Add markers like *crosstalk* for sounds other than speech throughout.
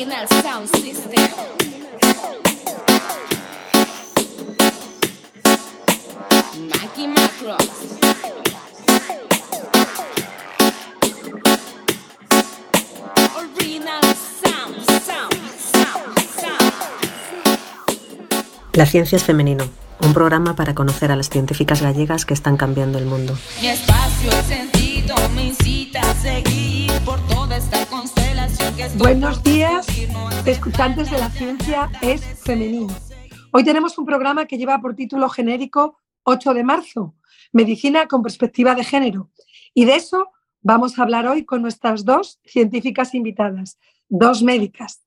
Original Sound System. Mikey Macros. Original Sound, Sound, Sound, Sound. La ciencia es femenino, un programa para conocer a las científicas gallegas que están cambiando el mundo. Mi espacio, sentido me incita a seguir por toda esta Buenos días, escuchantes de la ciencia es femenino. Hoy tenemos un programa que lleva por título genérico 8 de marzo, Medicina con perspectiva de género. Y de eso vamos a hablar hoy con nuestras dos científicas invitadas, dos médicas.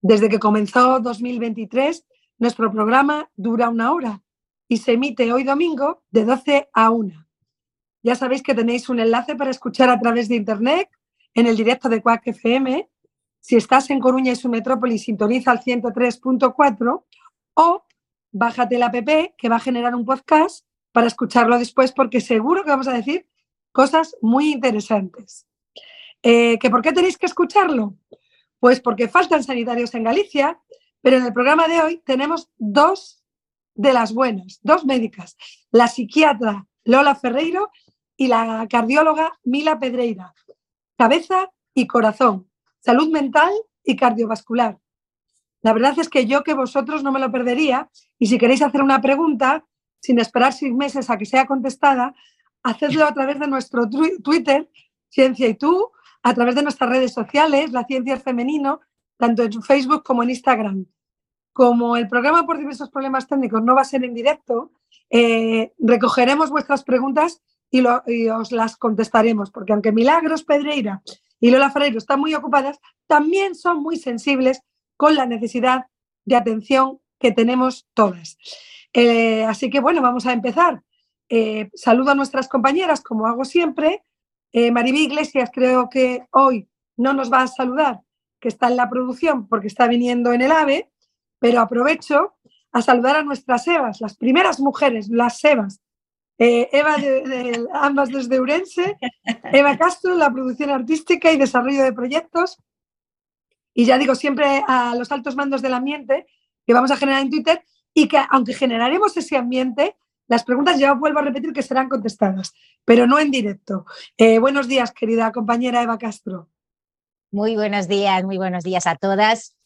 Desde que comenzó 2023, nuestro programa dura una hora y se emite hoy domingo de 12 a 1. Ya sabéis que tenéis un enlace para escuchar a través de Internet en el directo de Quack FM. Si estás en Coruña y su metrópoli, sintoniza al 103.4 o bájate el app que va a generar un podcast para escucharlo después porque seguro que vamos a decir cosas muy interesantes. Eh, ¿que ¿Por qué tenéis que escucharlo? Pues porque faltan sanitarios en Galicia, pero en el programa de hoy tenemos dos de las buenas, dos médicas, la psiquiatra Lola Ferreiro y la cardióloga Mila Pedreira. Cabeza y corazón, salud mental y cardiovascular. La verdad es que yo que vosotros no me lo perdería y si queréis hacer una pregunta, sin esperar seis meses a que sea contestada, hacedlo a través de nuestro Twitter, Ciencia y tú, a través de nuestras redes sociales, La Ciencia es Femenino, tanto en Facebook como en Instagram. Como el programa por diversos problemas técnicos no va a ser en directo, eh, recogeremos vuestras preguntas y, y os las contestaremos, porque aunque Milagros Pedreira y Lola Ferreiro están muy ocupadas, también son muy sensibles con la necesidad de atención que tenemos todas. Eh, así que bueno, vamos a empezar. Eh, saludo a nuestras compañeras, como hago siempre. Eh, Maribí Iglesias creo que hoy no nos va a saludar, que está en la producción porque está viniendo en el AVE, pero aprovecho a saludar a nuestras Evas, las primeras mujeres, las Evas. Eh, Eva, de- ambas desde Urense, Eva Castro, la producción artística y desarrollo de proyectos. Y ya digo siempre a los altos mandos del ambiente que vamos a generar en Twitter y que aunque generaremos ese ambiente, las preguntas ya vuelvo a repetir que serán contestadas, pero no en directo. Eh, buenos días, querida compañera Eva Castro. Muy buenos días, muy buenos días a todas.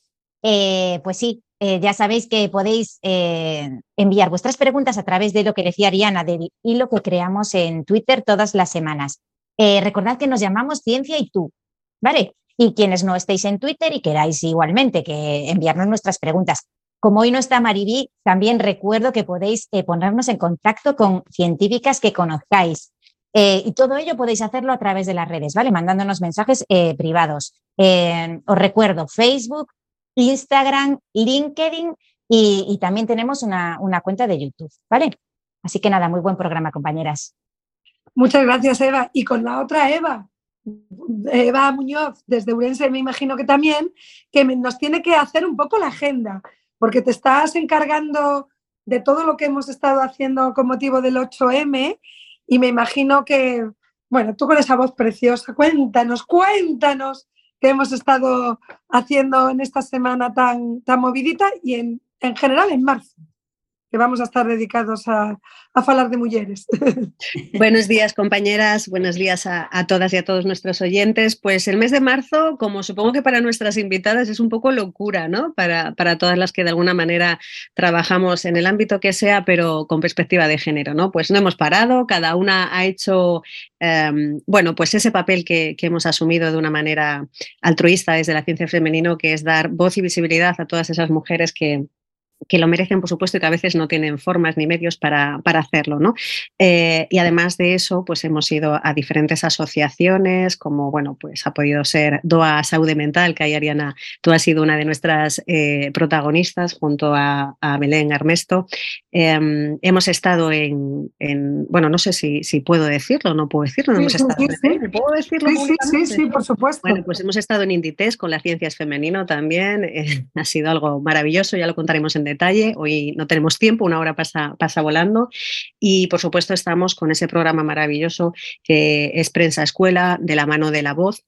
Eh, pues sí, eh, ya sabéis que podéis eh, enviar vuestras preguntas a través de lo que decía Ariana, del hilo que creamos en Twitter todas las semanas. Eh, recordad que nos llamamos Ciencia y tú, ¿vale? Y quienes no estéis en Twitter y queráis igualmente que enviarnos nuestras preguntas. Como hoy no está Maribí, también recuerdo que podéis ponernos en contacto con científicas que conozcáis. Y todo ello podéis hacerlo a través de las redes, ¿vale? Mandándonos mensajes privados. Os recuerdo Facebook, Instagram, LinkedIn y, y también tenemos una, una cuenta de YouTube, ¿vale? Así que nada, muy buen programa, compañeras. Muchas gracias, Eva. Y con la otra Eva, Eva Muñoz, desde Urense, me imagino que también, que nos tiene que hacer un poco la agenda, porque te estás encargando de todo lo que hemos estado haciendo con motivo del 8M y me imagino que, bueno, tú con esa voz preciosa, cuéntanos, cuéntanos qué hemos estado haciendo en esta semana tan, tan movidita y en, en general en marzo, que vamos a estar dedicados a, a hablar de mujeres. *laughs* Buenos días, compañeras. Buenos días a, a todas y a todos nuestros oyentes. Pues el mes de marzo, como supongo que para nuestras invitadas es un poco locura, ¿no? Para, para todas las que de alguna manera trabajamos en el ámbito que sea, pero con perspectiva de género, ¿no? Pues no hemos parado, cada una ha hecho, em, bueno, pues ese papel que, que hemos asumido de una manera altruista desde la ciencia femenino, que es dar voz y visibilidad a todas esas mujeres que, que lo merecen, por supuesto, y que a veces no tienen formas ni medios para, para hacerlo. ¿no? Eh, y además de eso, pues hemos ido a diferentes asociaciones, como bueno, pues ha podido ser DOA Salud Mental, que ahí Ariana, tú has sido una de nuestras eh, protagonistas junto a, a Belén Armesto. Eh, hemos estado en, en, bueno, no sé si, si puedo decirlo, no puedo decirlo, no Sí, hemos sí, estado sí, sí. ¿Me ¿Puedo decirlo? Sí, sí, sí, por supuesto. Bueno, pues hemos estado en Inditex con las ciencias femenino también. eh, ha sido algo maravilloso, ya lo contaremos en detalle. Hoy no tenemos tiempo, una hora pasa, pasa volando. Y por supuesto estamos con ese programa maravilloso que es Prensa Escuela, de la mano de la voz,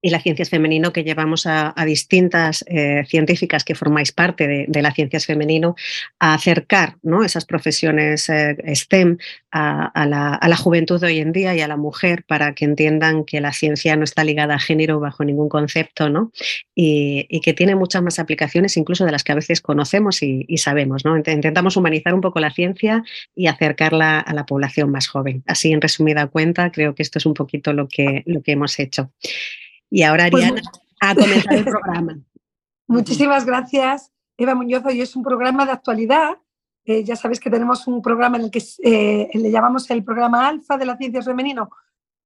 y la ciencia es femenino que llevamos a, distintas eh, científicas que formáis parte de, de, la ciencia es femenino a acercar ¿no? esas profesiones eh, STEM a, la, juventud de hoy en día y a la mujer para que entiendan que la ciencia no está ligada a género bajo ningún concepto ¿no? y, que tiene muchas más aplicaciones incluso de las que a veces conocemos y, sabemos. ¿no? Intentamos humanizar un poco la ciencia y acercarla a la población más joven. Así, en resumida cuenta, creo que esto es un poquito lo que, lo que hemos hecho. Y ahora, pues Ariana, a comenzar el *laughs* programa. Muchísimas gracias, Eva Muñoz. Hoy es un programa de actualidad. Eh, ya sabéis que tenemos un programa en el que eh, le llamamos el programa Alfa de la Ciencia Femenino,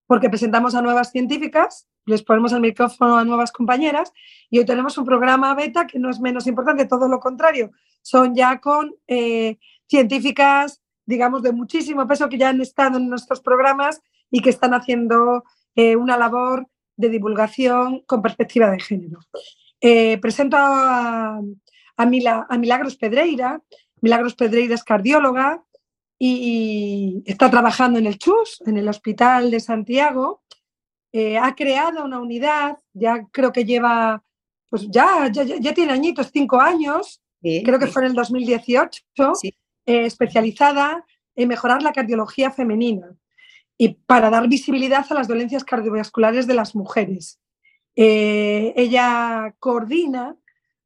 porque presentamos a nuevas científicas, les ponemos el micrófono a nuevas compañeras, y hoy tenemos un programa beta que no es menos importante, todo lo contrario. Son ya con eh, científicas, digamos, de muchísimo peso que ya han estado en nuestros programas y que están haciendo una labor de divulgación con perspectiva de género. Eh, presento a, a, Milagros Pedreira. Milagros Pedreira es cardióloga y está trabajando en el CHUS, en el Hospital de Santiago. Eh, ha creado una unidad, ya creo que lleva, pues ya, ya, tiene añitos, cinco años, creo que fue en el 2018, eh, especializada en mejorar la cardiología femenina y para dar visibilidad a las dolencias cardiovasculares de las mujeres. Eh, ella coordina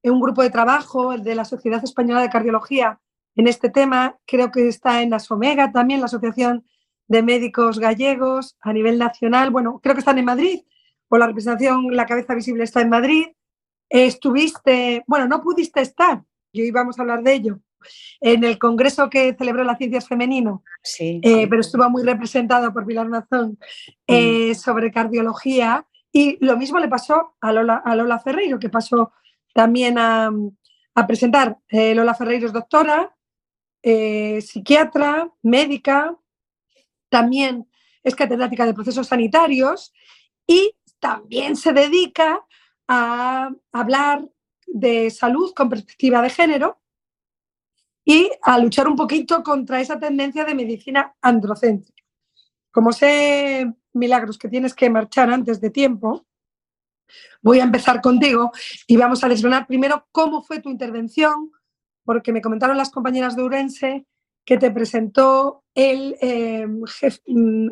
un grupo de trabajo de la Sociedad Española de Cardiología en este tema. Creo que está en Asomega también, la Asociación de Médicos Gallegos a nivel nacional. Bueno, creo que están en Madrid, o la representación La Cabeza Visible está en Madrid. estuviste, bueno, no pudiste estar, y hoy vamos a hablar de ello, en el congreso que celebró la Ciencias Femenino, eh, pero estuvo muy representado por Pilar Nazón, eh, mm. sobre cardiología. Y lo mismo le pasó a Lola, a Lola Ferreiro, que pasó también a, presentar. Eh, Lola Ferreiro es doctora, psiquiatra, médica, también es catedrática de procesos sanitarios y también se dedica a hablar de salud con perspectiva de género y a luchar un poquito contra esa tendencia de medicina androcéntrica. Como sé, Milagros, que tienes que marchar antes de tiempo, voy a empezar contigo y vamos a desgranar primero cómo fue tu intervención, porque me comentaron las compañeras de Urense que te presentó el, em,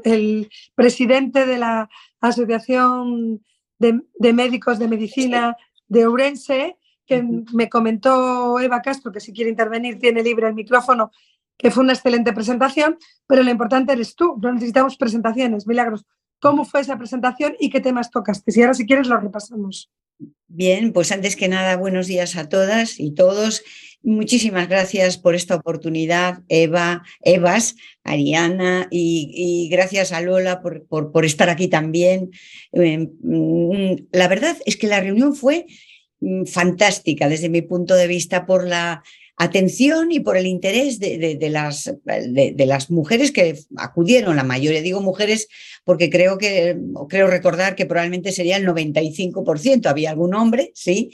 el presidente de la Asociación de, de Médicos de Medicina de Urense, que me comentó Eva Castro, que si quiere intervenir tiene libre el micrófono, que fue una excelente presentación, pero lo importante eres tú, no necesitamos presentaciones, Milagros. ¿Cómo fue esa presentación y qué temas tocaste? Si ahora si quieres lo repasamos. Bien, pues antes que nada, buenos días a todas y todos. Muchísimas gracias por esta oportunidad, Eva, Evas, Ariana, y, gracias a Lola por, por, estar aquí también. Em, mm, la verdad es que la reunión fue fantástica desde mi punto de vista por la atención y por el interés de, las, de, las, mujeres que acudieron, la mayoría digo mujeres porque creo que, creo recordar que probablemente sería el 95%, había algún hombre, sí,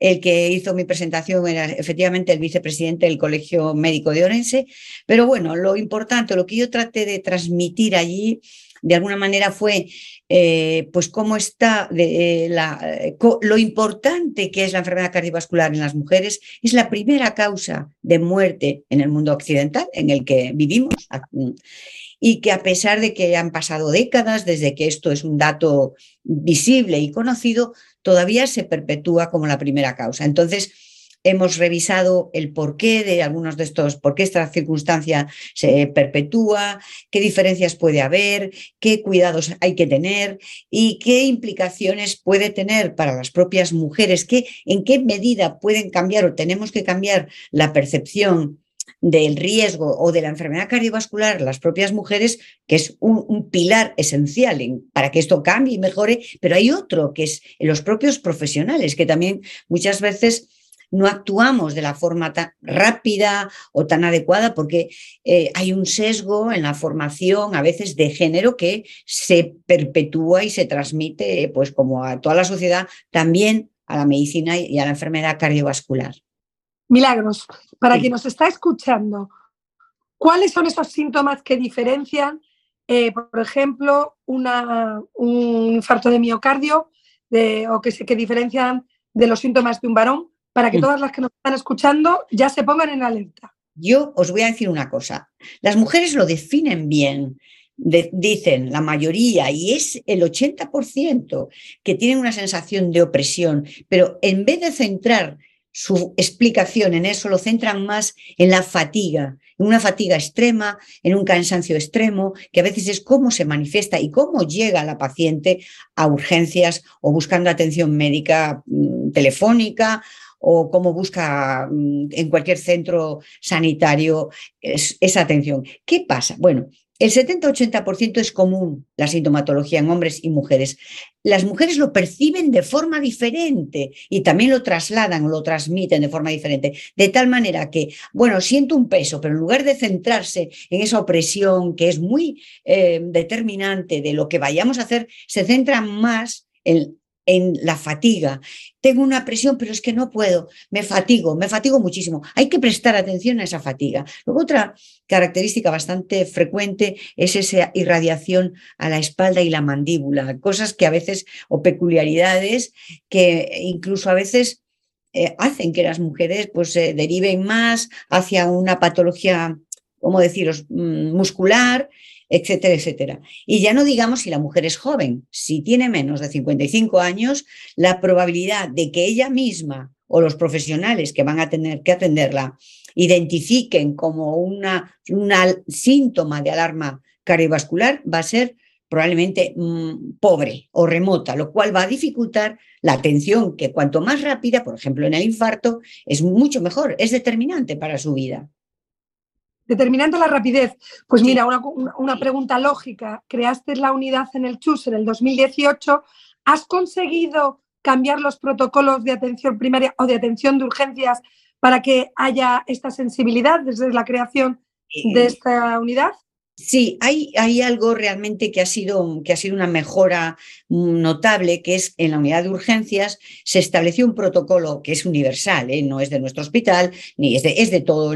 el que hizo mi presentación era efectivamente el vicepresidente del Colegio Médico de Orense, pero bueno, lo importante, lo que yo traté de transmitir allí de alguna manera fue eh, pues cómo está de, la, eh, lo importante que es la enfermedad cardiovascular en las mujeres. Es la primera causa de muerte en el mundo occidental en el que vivimos y que a pesar de que han pasado décadas desde que esto es un dato visible y conocido, todavía se perpetúa como la primera causa. Entonces, hemos revisado el porqué de algunos de estos, por qué esta circunstancia se perpetúa, qué diferencias puede haber, qué cuidados hay que tener y qué implicaciones puede tener para las propias mujeres, qué, en qué medida pueden cambiar o tenemos que cambiar la percepción del riesgo o de la enfermedad cardiovascular las propias mujeres, que es un, pilar esencial para que esto cambie y mejore, pero hay otro que es los propios profesionales, que también muchas veces no actuamos de la forma tan rápida o tan adecuada porque eh, hay un sesgo en la formación a veces de género que se perpetúa y se transmite pues como a toda la sociedad, también a la medicina y a la enfermedad cardiovascular. Milagros, para quien nos está escuchando, ¿cuáles son esos síntomas que diferencian, eh, por ejemplo, un infarto de miocardio o que, se, que diferencian de los síntomas de un varón para que todas las que nos están escuchando ya se pongan en alerta? Yo os voy a decir una cosa. Las mujeres lo definen bien. dicen la mayoría, y es el 80% que tienen una sensación de opresión, pero en vez de centrar su explicación en eso, lo centran más en la fatiga, en una fatiga extrema, en un cansancio extremo, que a veces es cómo se manifiesta y cómo llega la paciente a urgencias o buscando atención médica mm, telefónica o cómo busca mm, en cualquier centro sanitario esa atención. ¿Qué pasa? Bueno, el 70-80% es común la sintomatología en hombres y mujeres. Las mujeres lo perciben de forma diferente y también lo trasladan o lo transmiten de forma diferente. De tal manera que, bueno, siento un peso, pero en lugar de centrarse en esa opresión que es muy eh, determinante de lo que vayamos a hacer, se centran más en en la fatiga. Tengo una presión, pero es que no puedo, me fatigo, me fatigo muchísimo. Hay que prestar atención a esa fatiga. Luego otra característica bastante frecuente es esa irradiación a la espalda y la mandíbula, cosas que a veces, o peculiaridades que incluso a veces eh, hacen que las mujeres pues se deriven más hacia una patología, ¿cómo deciros?, mm, muscular etcétera, etcétera. Y ya no digamos si la mujer es joven, si tiene menos de 55 años, la probabilidad de que ella misma o los profesionales que van a tener que atenderla identifiquen como una, síntoma de alarma cardiovascular va a ser probablemente mm, pobre o remota, lo cual va a dificultar la atención que cuanto más rápida, por ejemplo en el infarto, es mucho mejor, es determinante para su vida. Determinante la rapidez. Pues mira, una, pregunta lógica. Creaste la unidad en el CHUS en el 2018. ¿Has conseguido cambiar los protocolos de atención primaria o de atención de urgencias para que haya esta sensibilidad desde la creación de esta unidad? Sí, hay, algo realmente que ha, sido, que ha sido una mejora notable, que es en la unidad de urgencias se estableció un protocolo que es universal, ¿eh? no es de nuestro hospital, ni es de, es de todo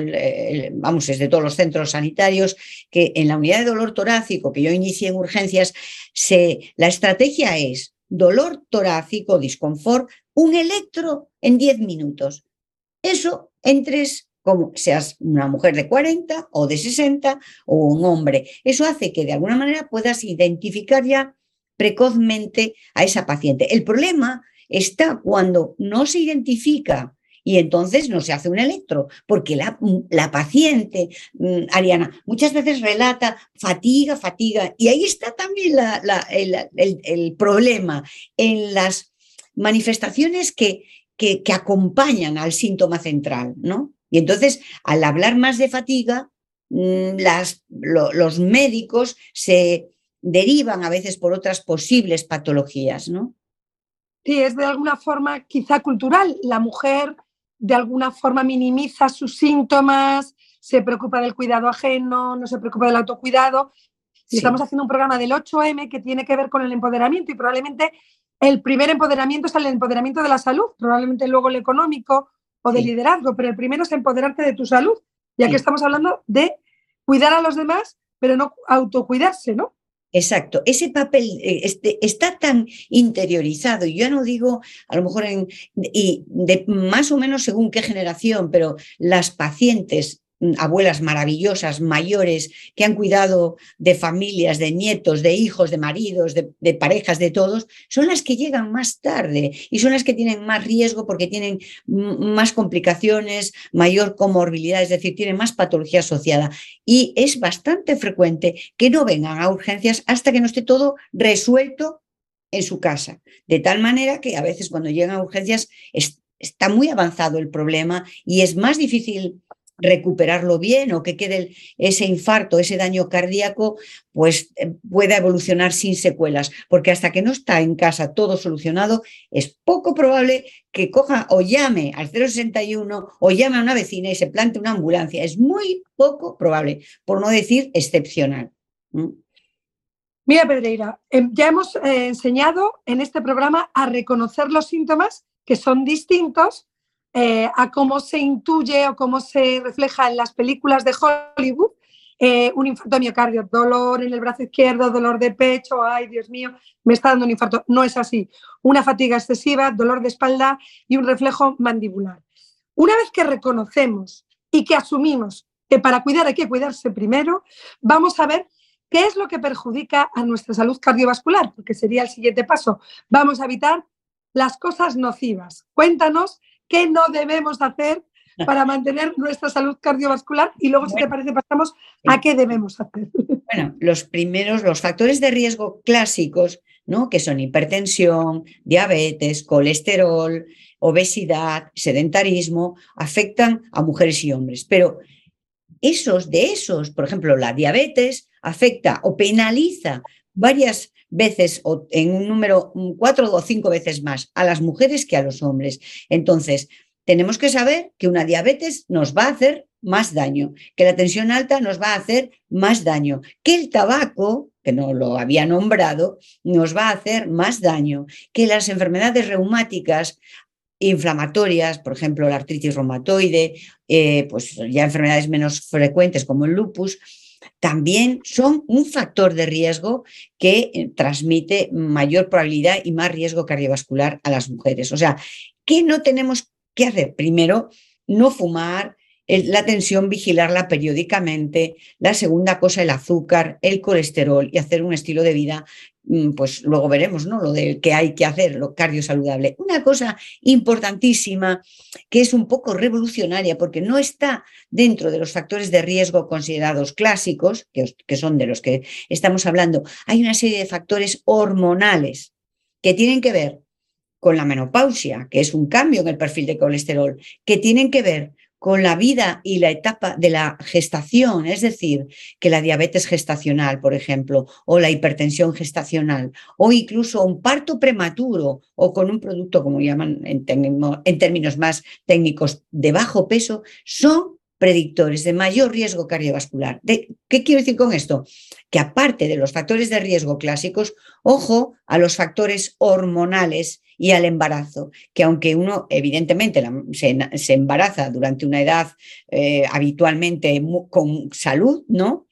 vamos, es de todos los centros sanitarios, que en la unidad de dolor torácico que yo inicié en urgencias, se, la estrategia es dolor torácico, disconfort, un electro en 10 minutos. Eso en tres como seas una mujer de 40 o de 60 o un hombre. Eso hace que de alguna manera puedas identificar ya precozmente a esa paciente. El problema está cuando no se identifica y entonces no se hace un electro, porque la, la, paciente, mm, Ariana, muchas veces relata fatiga, fatiga, y ahí está también el, el, problema en las manifestaciones que, que, que acompañan al síntoma central, ¿no? Y entonces, al hablar más de fatiga, mm, los médicos se derivan a veces por otras posibles patologías, ¿no? Sí, es de alguna forma quizá cultural. La mujer de alguna forma minimiza sus síntomas, se preocupa del cuidado ajeno, no se preocupa del autocuidado. Estamos haciendo un programa del 8M que tiene que ver con el empoderamiento y probablemente el primer empoderamiento es el empoderamiento de la salud, probablemente luego el económico o de liderazgo, pero el primero es empoderarte de tu salud, ya que estamos hablando de cuidar a los demás, pero no autocuidarse, ¿no? Exacto, ese papel eh, este, está tan interiorizado, y yo no digo a lo mejor en, y de más o menos según qué generación, pero las pacientes abuelas maravillosas, mayores, que han cuidado de familias, de nietos, de hijos, de maridos, de, parejas, de todos, son las que llegan más tarde y son las que tienen más riesgo porque tienen más complicaciones, mayor comorbilidad, es decir, tienen más patología asociada. Y es bastante frecuente que no vengan a urgencias hasta que no esté todo resuelto en su casa. De tal manera que a veces cuando llegan a urgencias está muy avanzado el problema y es más difícil recuperarlo bien o que quede ese infarto, ese daño cardíaco, pues eh, pueda evolucionar sin secuelas, porque hasta que no está en casa todo solucionado, es poco probable que coja o llame al 061 o llame a una vecina y se plante una ambulancia. Es muy poco probable, por no decir excepcional. Mira, Pedreira, em, ya hemos eh, enseñado en este programa a reconocer los síntomas que son distintos eh, a cómo se intuye o cómo se refleja en las películas de Hollywood eh, un infarto de miocardio, dolor en el brazo izquierdo, dolor de pecho, ay Dios mío, me está dando un infarto. No es así. Una fatiga excesiva, dolor de espalda y un reflejo mandibular. Una vez que reconocemos y que asumimos que para cuidar hay que cuidarse primero, vamos a ver qué es lo que perjudica a nuestra salud cardiovascular, porque sería el siguiente paso. Vamos a evitar las cosas nocivas. Cuéntanos qué no debemos hacer para mantener nuestra salud cardiovascular y luego, si te parece, pasamos a qué debemos hacer. Bueno, los primeros, los factores de riesgo clásicos, ¿no? que son hipertensión, diabetes, colesterol, obesidad, sedentarismo, afectan a mujeres y hombres. Pero esos de esos, por ejemplo, la diabetes afecta o penaliza varias veces o en un número cuatro o cinco veces más a las mujeres que a los hombres. Entonces, tenemos que saber que una diabetes nos va a hacer más daño, que la tensión alta nos va a hacer más daño, que el tabaco, que no lo había nombrado, nos va a hacer más daño, que las enfermedades reumáticas inflamatorias, por ejemplo, la artritis reumatoide, eh, pues ya enfermedades menos frecuentes como el lupus, también son un factor de riesgo que eh, transmite mayor probabilidad y más riesgo cardiovascular a las mujeres. O sea, ¿qué no tenemos que hacer? Primero, no fumar, la tensión, vigilarla periódicamente. La segunda cosa, el azúcar, el colesterol y hacer un estilo de vida, pues luego veremos, ¿no? Lo de que hay que hacer, lo cardio saludable. Una cosa importantísima que es un poco revolucionaria porque no está dentro de los factores de riesgo considerados clásicos, que, que son de los que estamos hablando. Hay una serie de factores hormonales que tienen que ver con la menopausia, que es un cambio en el perfil de colesterol, que tienen que ver con la vida y la etapa de la gestación, es decir, que la diabetes gestacional, por ejemplo, o la hipertensión gestacional, o incluso un parto prematuro o con un producto, como llaman en, términos más técnicos, de bajo peso, son predictores de mayor riesgo cardiovascular. ¿Qué quiero decir con esto? Que aparte de los factores de riesgo clásicos, ojo a los factores hormonales y al embarazo, que aunque uno evidentemente se, embaraza durante una edad eh, habitualmente con salud, ¿no?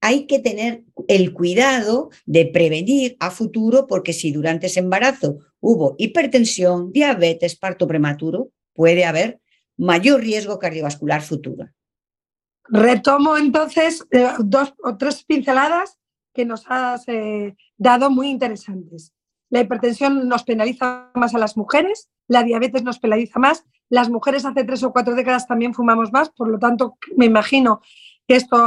Hay que tener el cuidado de prevenir a futuro porque si durante ese embarazo hubo hipertensión, diabetes, parto prematuro, puede haber mayor riesgo cardiovascular futuro. Retomo entonces eh, dos o tres pinceladas que nos has eh, dado muy interesantes. La hipertensión nos penaliza más a las mujeres, la diabetes nos penaliza más, las mujeres hace tres o cuatro décadas también fumamos más, por lo tanto me imagino que esto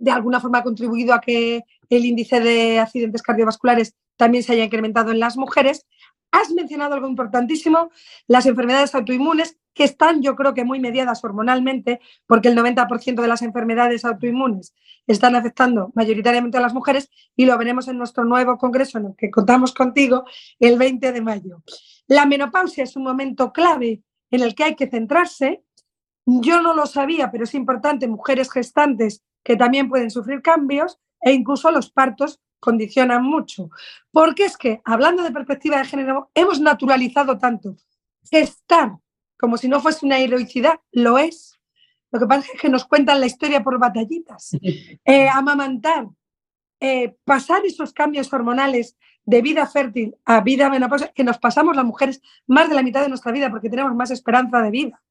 de alguna forma ha contribuido a que el índice de accidentes cardiovasculares también se haya incrementado en las mujeres. Has mencionado algo importantísimo, las enfermedades autoinmunes, que están yo creo que muy mediadas hormonalmente, porque el 90% de las enfermedades autoinmunes están afectando mayoritariamente a las mujeres y lo veremos en nuestro nuevo congreso en el que contamos contigo el 20 de mayo. La menopausia es un momento clave en el que hay que centrarse. Yo no lo sabía, pero es importante, mujeres gestantes que también pueden sufrir cambios e incluso los partos condicionan mucho. Porque es que, hablando de perspectiva de género, hemos naturalizado tanto gestar como si no fuese una heroicidad, lo es. Lo que pasa es que nos cuentan la historia por batallitas. *laughs* Eh, amamantar, eh, pasar esos cambios hormonales de vida fértil a vida menopausa, que nos pasamos las mujeres más de la mitad de nuestra vida porque tenemos más esperanza de vida.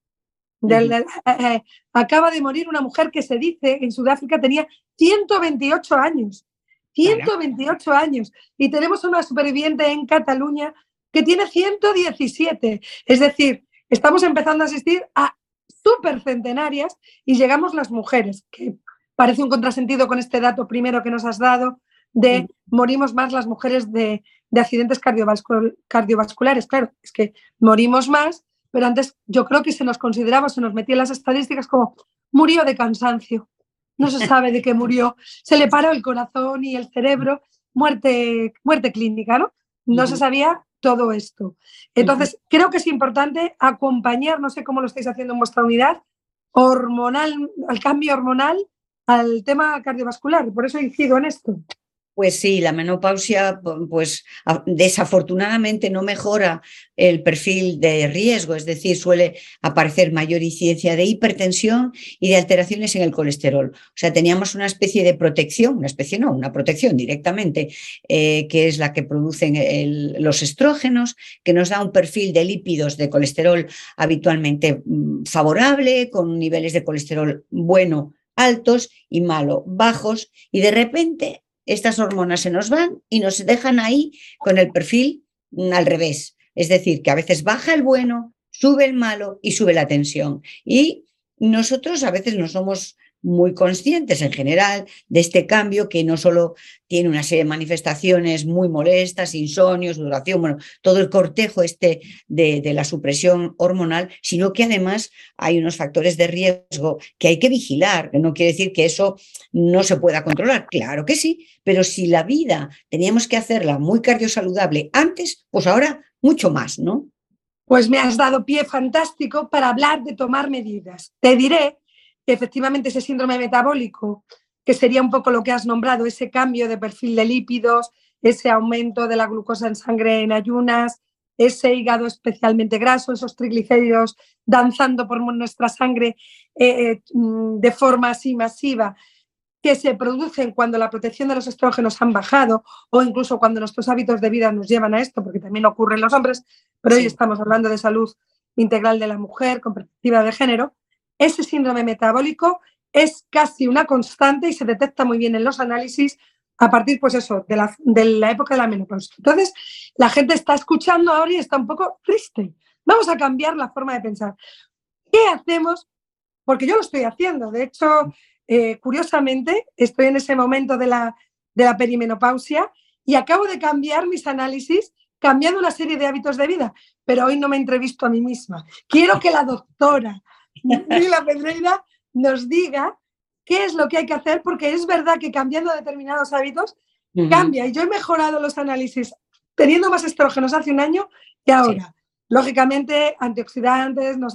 Eh, acaba de morir una mujer que se dice en Sudáfrica tenía 128 años. 128 años. Y tenemos una superviviente en Cataluña que tiene 117. Es decir, estamos empezando a asistir a supercentenarias y llegamos las mujeres, que parece un contrasentido con este dato primero que nos has dado de morimos más las mujeres de, accidentes cardiovasculares. Claro, es que morimos más, pero antes yo creo que se nos consideraba, se nos metía en las estadísticas como murió de cansancio, no se sabe de qué murió, se le paró el corazón y el cerebro, muerte, muerte clínica, ¿no? No se sabía todo esto. Entonces, creo que es importante acompañar, no sé cómo lo estáis haciendo en vuestra unidad, hormonal, al cambio hormonal al tema cardiovascular. Por eso incido en esto. Pues sí, la menopausia, pues desafortunadamente no mejora el perfil de riesgo, es decir, suele aparecer mayor incidencia de hipertensión y de alteraciones en el colesterol. O sea, teníamos una especie de protección, una especie no, una protección directamente, eh, que es la que producen los estrógenos, que nos da un perfil de lípidos de colesterol habitualmente mm, favorable, con niveles de colesterol bueno altos y malo bajos, y de repente estas hormonas se nos van y nos dejan ahí con el perfil mm, al revés. Es decir, que a veces baja el bueno, sube el malo y sube la tensión. Y nosotros a veces no somos muy conscientes en general de este cambio que no solo tiene una serie de manifestaciones muy molestas, insomnio, duración, bueno, todo el cortejo este de, de, la supresión hormonal, sino que además hay unos factores de riesgo que hay que vigilar. No quiere decir que eso no se pueda controlar, claro que sí, pero si la vida teníamos que hacerla muy cardiosaludable antes, pues ahora mucho más, ¿no? Pues me has dado pie fantástico para hablar de tomar medidas. Te diré efectivamente ese síndrome metabólico, que sería un poco lo que has nombrado, ese cambio de perfil de lípidos, ese aumento de la glucosa en sangre en ayunas, ese hígado especialmente graso, esos triglicéridos danzando por nuestra sangre eh, eh, mm, de forma así masiva, que se producen cuando la protección de los estrógenos han bajado o incluso cuando nuestros hábitos de vida nos llevan a esto, porque también ocurre en los hombres, pero hoy estamos hablando de salud integral de la mujer con perspectiva de género, ese síndrome metabólico es casi una constante y se detecta muy bien en los análisis a partir, pues eso, de la, de la época de la menopausia. Entonces, la gente está escuchando ahora y está un poco triste. Vamos a cambiar la forma de pensar. ¿Qué hacemos? Porque yo lo estoy haciendo. De hecho, eh, curiosamente, estoy en ese momento de la, de la perimenopausia y acabo de cambiar mis análisis cambiando una serie de hábitos de vida, pero hoy no me entrevisto a mí misma. Quiero que la doctora *laughs* la Pedreira nos diga qué es lo que hay que hacer, porque es verdad que cambiando determinados hábitos cambia. Y yo he mejorado los análisis teniendo más estrógenos hace un año que ahora. Lógicamente, antioxidantes, no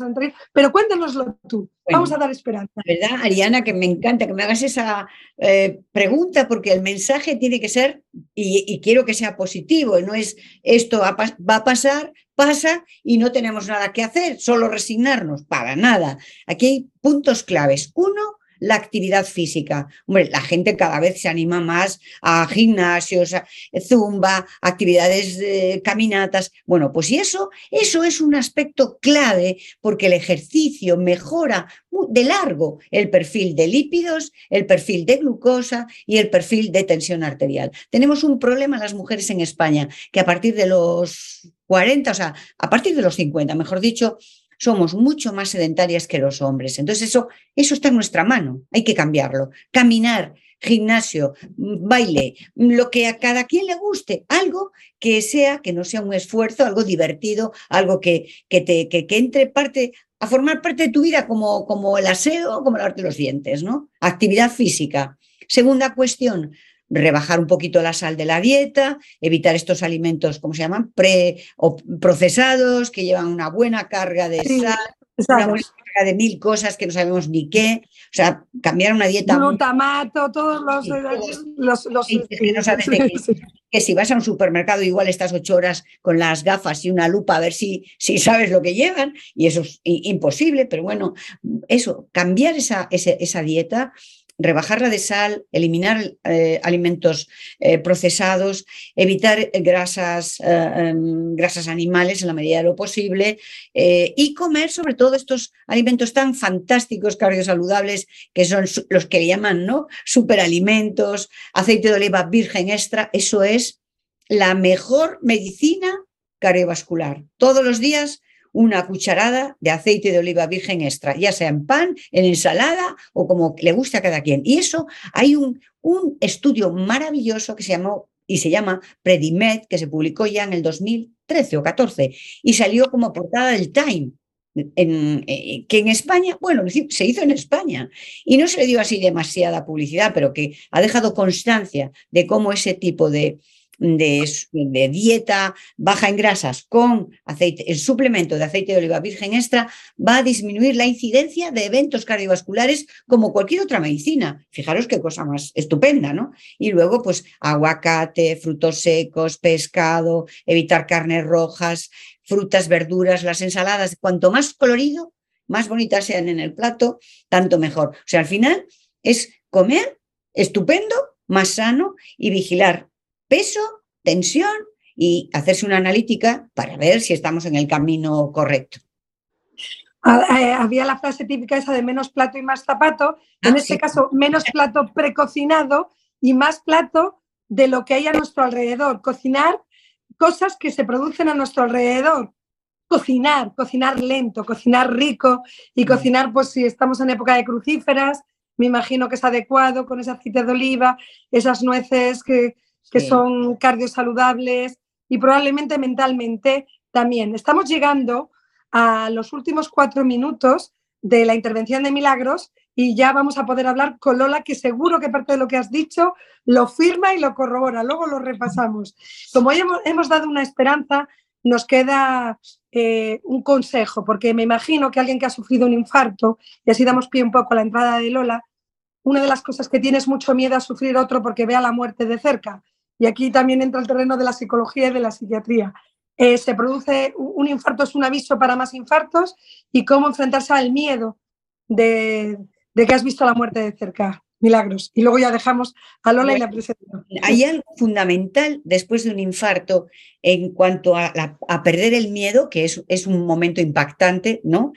pero cuéntanoslo tú. Vamos a dar esperanza. ¿Verdad, Ariana? Que me encanta que me hagas esa eh, pregunta porque el mensaje tiene que ser, y, quiero que sea positivo, no es esto va a pasar, pasa y no tenemos nada que hacer, solo resignarnos, para nada. Aquí hay puntos claves. Uno, la actividad física. Hombre, la gente cada vez se anima más a gimnasios, zumba, actividades, de caminatas. Bueno, pues y eso, eso es un aspecto clave porque el ejercicio mejora de largo el perfil de lípidos, el perfil de glucosa y el perfil de tensión arterial. Tenemos un problema las mujeres en España que a partir de los 40, o sea, a partir de los 50, mejor dicho, somos mucho más sedentarias que los hombres. Entonces eso, eso está en nuestra mano, hay que cambiarlo. Caminar, gimnasio, baile, lo que a cada quien le guste, algo que sea, que no sea un esfuerzo, algo divertido, algo que, que, te, que entre parte, a formar parte de tu vida como, como el aseo, como lavarte los dientes, ¿no? Actividad física. Segunda cuestión, rebajar un poquito la sal de la dieta, evitar estos alimentos, ¿cómo se llaman? Pre o procesados, que llevan una buena carga de sal, una buena carga de mil cosas que no sabemos ni qué. O sea, cambiar una dieta. Glutamato, todos los. los, los, que, si vas a un supermercado, igual estás ocho horas con las gafas y una lupa a ver si, si sabes lo que llevan, y eso es imposible, pero bueno, eso, cambiar esa, esa dieta rebajarla de sal, eliminar eh, alimentos eh, procesados, evitar grasas, eh, em, grasas animales en la medida de lo posible y comer sobre todo estos alimentos tan fantásticos, cardiosaludables, que son los que llaman ¿no? superalimentos, aceite de oliva virgen extra, eso es la mejor medicina cardiovascular. Todos los días una cucharada de aceite de oliva virgen extra, ya sea en pan, en ensalada o como le guste a cada quien. Y eso hay un, un estudio maravilloso que se llamó y se llama Predimed, que se publicó ya en el 2013 o 14 y salió como portada del Time. Eh, que en España, bueno, se hizo en España y no se le dio así demasiada publicidad, pero que ha dejado constancia de cómo ese tipo de, de, dieta baja en grasas con aceite, el suplemento de aceite de oliva virgen extra va a disminuir la incidencia de eventos cardiovasculares como cualquier otra medicina. Fijaros qué cosa más estupenda, ¿no? Y luego, pues, aguacate, frutos secos, pescado, evitar carnes rojas, frutas, verduras, las ensaladas. Cuanto más colorido, más bonitas sean en el plato, tanto mejor. O sea, al final es comer estupendo, más sano y vigilar peso, tensión y hacerse una analítica para ver si estamos en el camino correcto. Eh, había la frase típica esa de menos plato y más zapato, en ah, este caso menos *laughs* plato precocinado y más plato de lo que hay a nuestro alrededor. Cocinar cosas que se producen a nuestro alrededor. Cocinar, cocinar lento, cocinar rico y cocinar, pues si estamos en época de crucíferas, me imagino que es adecuado con ese aceite de oliva, esas nueces que, que son cardiosaludables y probablemente mentalmente también. Estamos llegando a los últimos cuatro minutos de la intervención de Milagros y ya vamos a poder hablar con Lola, que seguro que parte de lo que has dicho lo firma y lo corrobora. Luego lo repasamos. Como hoy hemos, dado una esperanza, nos queda eh, un consejo, porque me imagino que alguien que ha sufrido un infarto, y así damos pie un poco a la entrada de Lola, una de las cosas que tiene es mucho miedo a sufrir otro porque vea la muerte de cerca. Y aquí también entra el terreno de la psicología y de la psiquiatría. Eh, se produce un infarto, es un aviso para más infartos y cómo enfrentarse al miedo de, que has visto la muerte de cerca. Milagros. Y luego ya dejamos a Lola y la presentación. Hay algo fundamental después de un infarto en cuanto a, perder el miedo, que es, es, un momento impactante, ¿no?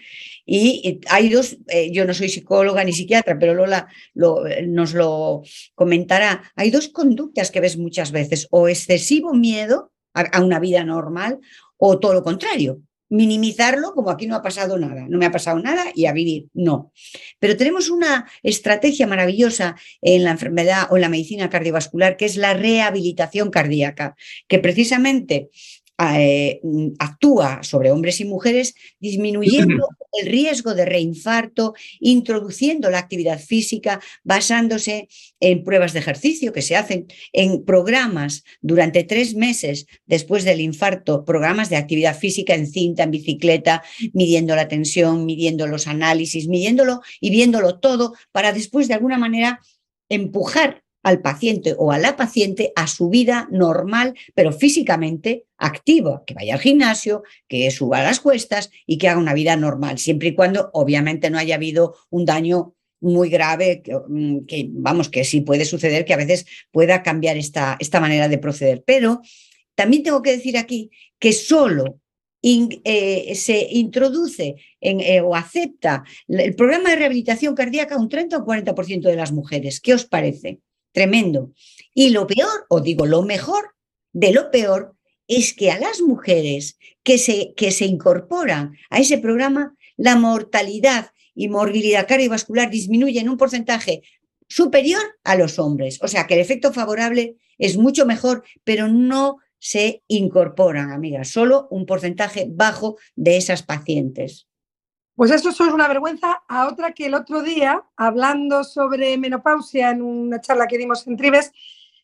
Y hay dos, eh, yo no soy psicóloga ni psiquiatra, pero Lola nos lo comentará. Hay dos conductas que ves muchas veces, o excesivo miedo a una vida normal, o todo lo contrario, minimizarlo como aquí no ha pasado nada, no me ha pasado nada y a vivir. No. Pero tenemos una estrategia maravillosa en la enfermedad o en la medicina cardiovascular que es la rehabilitación cardíaca, que precisamente eh, actúa sobre hombres y mujeres disminuyendo el riesgo de reinfarto, introduciendo la actividad física, basándose en pruebas de ejercicio que se hacen en programas durante tres meses después del infarto, programas de actividad física en cinta, en bicicleta, midiendo la tensión, midiendo los análisis, midiéndolo y viéndolo todo para después de alguna manera empujar al paciente o a la paciente a su vida normal, pero físicamente activo, que vaya al gimnasio, que suba las cuestas y que haga una vida normal, siempre y cuando obviamente no haya habido un daño muy grave, que, mm, vamos, que sí puede suceder que a veces pueda cambiar esta, esta manera de proceder. Pero también tengo que decir aquí que solo eh, se introduce eh, o acepta el programa de rehabilitación cardíaca un 30 o 40% de las mujeres. ¿Qué os parece? Tremendo. Y lo peor, o digo lo mejor de lo peor, es que a las mujeres que se, que se incorporan a ese programa, la mortalidad y morbilidad cardiovascular disminuye en un porcentaje superior a los hombres. O sea que el efecto favorable es mucho mejor, pero no se incorporan, amigas, solo un porcentaje bajo de esas pacientes. Pues eso es una vergüenza a otra que el otro día, hablando sobre menopausia en una charla que dimos en Tribes,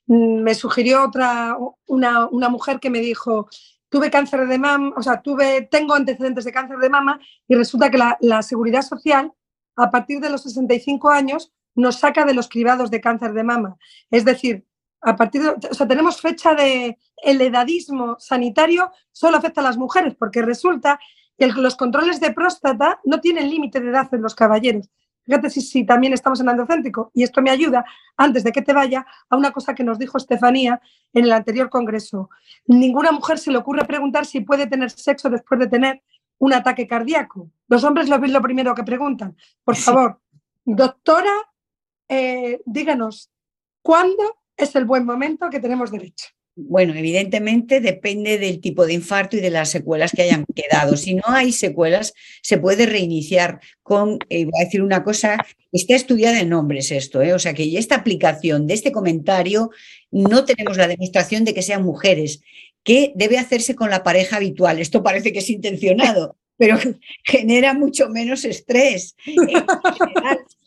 mm, me sugirió otra, una, una mujer que me dijo, tuve cáncer de mama, o sea, tuve, tengo antecedentes de cáncer de mama y resulta que la, la, seguridad social a partir de los 65 años nos saca de los cribados de cáncer de mama. Es decir, a partir de, o sea, tenemos fecha de el edadismo sanitario solo afecta a las mujeres porque resulta los controles de próstata no tienen límite de edad en los caballeros. Fíjate si, también estamos en androcéntrico. Y esto me ayuda, antes de que te vaya, a una cosa que nos dijo Estefanía en el anterior congreso. Ninguna mujer se le ocurre preguntar si puede tener sexo después de tener un ataque cardíaco. Los hombres lo ven lo primero que preguntan. Por favor, doctora, eh, díganos, ¿cuándo es el buen momento que tenemos derecho? Bueno, evidentemente depende del tipo de infarto y de las secuelas que hayan quedado. Si no hay secuelas, se puede reiniciar con, eh, voy a decir una cosa, está estudiada en hombres esto, ¿eh? o sea que esta aplicación de este comentario no tenemos la demostración de que sean mujeres, que debe hacerse con la pareja habitual. Esto parece que es intencionado, pero *laughs* genera mucho menos estrés.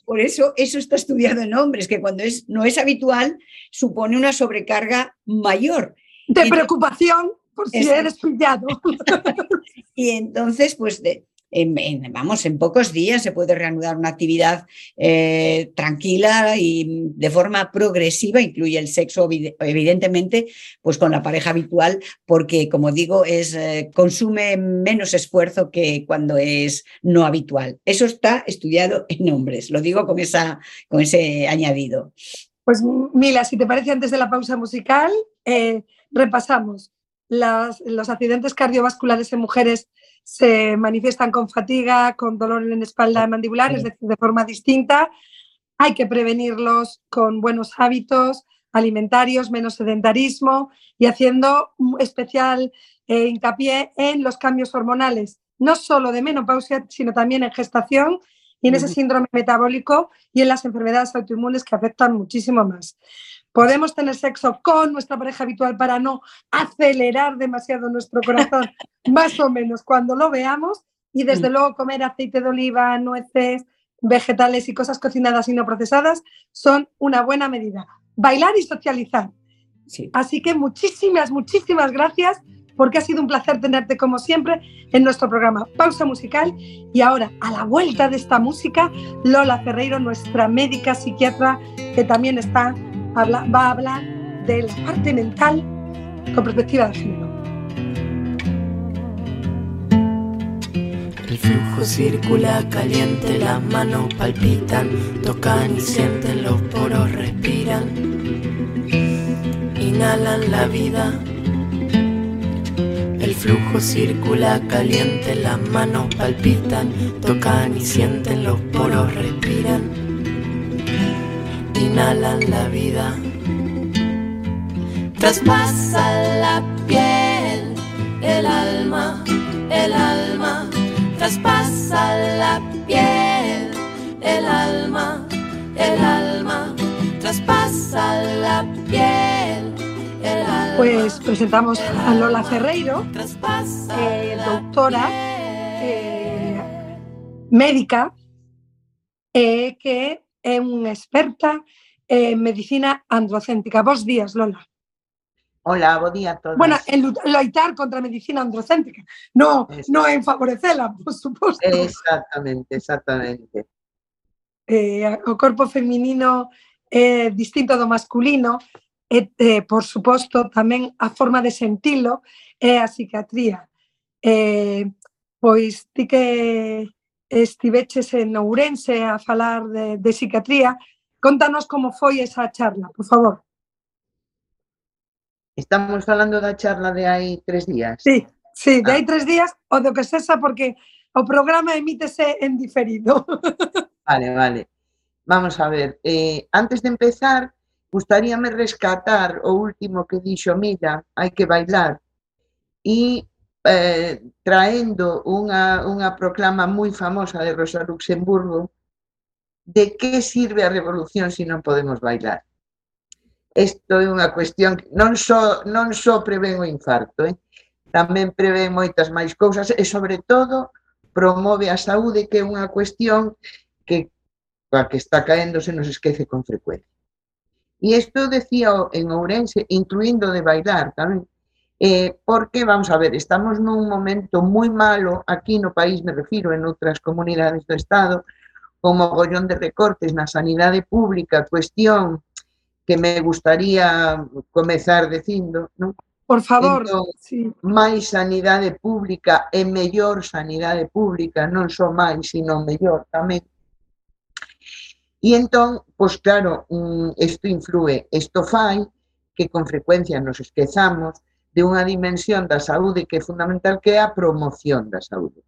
Por eso eso está estudiado en hombres, que cuando es, no es habitual supone una sobrecarga mayor. De preocupación por si eres pillado. *laughs* y entonces, pues de, vamos, en pocos días se puede reanudar una actividad eh, tranquila y de forma progresiva, incluye el sexo evidentemente, pues con la pareja habitual, porque como digo, es, eh, consume menos esfuerzo que cuando es no habitual. Eso está estudiado en hombres, lo digo con, esa, con ese añadido. Pues Mila, si te parece, antes de la pausa musical, eh, repasamos los accidentes cardiovasculares en mujeres se manifiestan con fatiga, con dolor en la espalda mandibular, es decir, de forma distinta. Hay que prevenirlos con buenos hábitos alimentarios, menos sedentarismo y haciendo especial eh, hincapié en los cambios hormonales, no solo de menopausia, sino también en gestación y en ese síndrome metabólico y en las enfermedades autoinmunes que afectan muchísimo más. Podemos tener sexo con nuestra pareja habitual para no acelerar demasiado nuestro corazón, *laughs* más o menos cuando lo veamos. Y desde mm. luego comer aceite de oliva, nueces, vegetales y cosas cocinadas y no procesadas son una buena medida. Bailar y socializar. Así que muchísimas, muchísimas gracias porque ha sido un placer tenerte como siempre en nuestro programa Pausa Musical. Y ahora, a la vuelta de esta música, Lola Ferreiro, nuestra médica psiquiatra, que también está va a hablar de la parte mental con perspectiva de género. El flujo circula caliente, las manos palpitan, tocan y sienten, los poros respiran, inhalan la vida. Flujo circula caliente, las manos palpitan, tocan y sienten, los poros respiran inhalan la vida. Traspasa la piel, el alma, el alma. Traspasa la piel, el alma, el alma. Traspasa la piel. El alma, Pues presentamos a Lola Ferreiro, eh, doctora, eh, médica, eh, que é unha experta en medicina androcéntrica. Bos días, Lola. Hola, bo día a todos. Bueno, en loitar contra a medicina androcéntrica, no, no en favorecela, por suposto. Exactamente, exactamente. Eh, o corpo feminino é eh, distinto do masculino, e, e por suposto, tamén a forma de sentilo é a psiquiatría. Eh, pois ti que estiveches en Ourense a falar de, de psiquiatría, contanos como foi esa charla, por favor. Estamos falando da charla de hai tres días. Sí, sí, de ah. hai tres días, o do que cesa, porque o programa emítese en diferido. *laughs* Vale, vale. Vamos a ver, eh, antes de empezar, gustaríame rescatar o último que dixo, Mila, hai que bailar, e eh, traendo unha, unha proclama moi famosa de Rosa Luxemburgo de que sirve a revolución se si non podemos bailar. Isto é unha cuestión que non só, non só prevén o infarto, eh? tamén prevén moitas máis cousas e, sobre todo, promove a saúde, que é unha cuestión que, a que está caéndose nos esquece con frecuencia. E isto decía en Ourense, incluindo de bailar tamén. Eh, porque, vamos a ver, estamos nun momento moi malo, aquí no país me refiro, en outras comunidades do Estado, como gollón de recortes na sanidade pública, cuestión que me gustaría comezar dicindo, non? Por favor, entón, sí. máis sanidade pública e mellor sanidade pública, non só máis, sino mellor tamén. E entón, pois claro, isto influe, isto fai que con frecuencia nos esquezamos de unha dimensión da saúde que é fundamental, que é a promoción da saúde.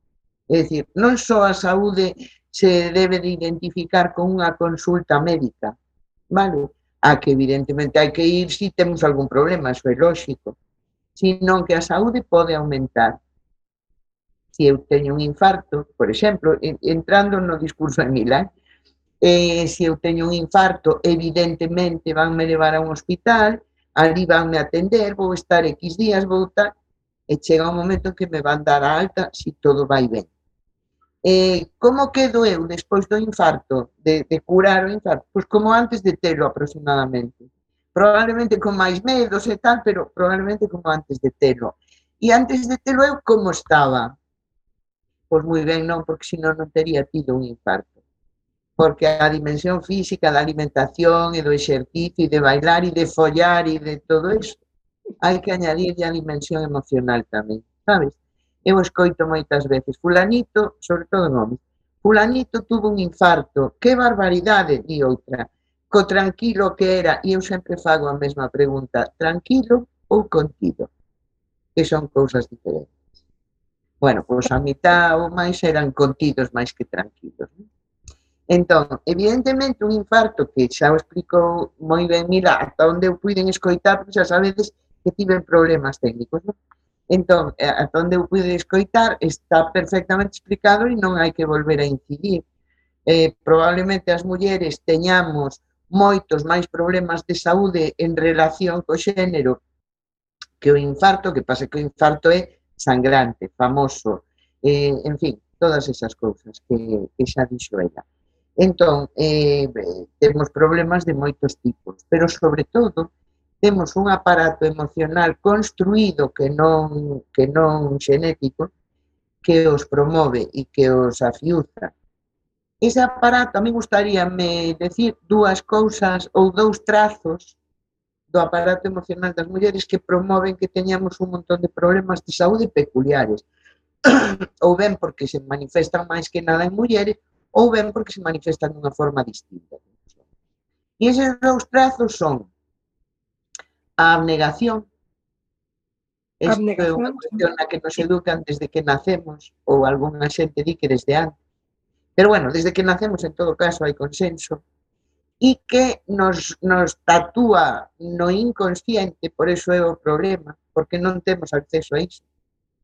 É dicir, non só a saúde se debe de identificar con unha consulta médica, vale? A que evidentemente hai que ir se si temos algún problema, iso é lógico, sino que a saúde pode aumentar. Se eu teño un infarto, por exemplo, entrando no discurso de Milán, eh, se eu teño un infarto, evidentemente vanme levar a un hospital, ali vanme atender, vou estar X días, vou estar... E chega un momento que me van dar a alta se si todo vai ben. Eh, como quedo eu despois do infarto, de, de curar o infarto? Pois como antes de telo aproximadamente. Probablemente con máis medos e tal, pero probablemente como antes de telo. E antes de telo eu como estaba? Pois moi ben non, porque senón non tería tido un infarto porque a dimensión física da alimentación e do exercicio e de bailar e de follar e de todo eso, hai que añadir a dimensión emocional tamén, sabes? Eu escoito moitas veces, fulanito, sobre todo nomes, fulanito tuvo un infarto, que barbaridade, di outra, co tranquilo que era, e eu sempre fago a mesma pregunta, tranquilo ou contido, que son cousas diferentes. Bueno, pois a mitad ou máis eran contidos máis que tranquilos. Non? Entón, evidentemente, un infarto que xa o explicou moi ben Mila, ata onde eu puiden escoitar, porque xa sabedes que tiven problemas técnicos. Non? Entón, eh, ata onde eu puiden escoitar, está perfectamente explicado e non hai que volver a incidir. Eh, probablemente as mulleres teñamos moitos máis problemas de saúde en relación co xénero que o infarto, que pasa que o infarto é sangrante, famoso, eh, en fin, todas esas cousas que, que xa dixo ela. Entón, eh, temos problemas de moitos tipos, pero sobre todo temos un aparato emocional construído que non, que non xenético que os promove e que os afiuza. Ese aparato, a mí gustaríame decir dúas cousas ou dous trazos do aparato emocional das mulleres que promoven que teñamos un montón de problemas de saúde peculiares *coughs* ou ben porque se manifestan máis que nada en mulleres ou ben porque se manifestan dunha forma distinta. E eses dous trazos son a abnegación, Isto é unha cuestión na que nos educan desde que nacemos, ou algunha xente di que desde antes. Pero bueno, desde que nacemos, en todo caso, hai consenso, e que nos, nos tatúa no inconsciente, por eso é o problema, porque non temos acceso a iso,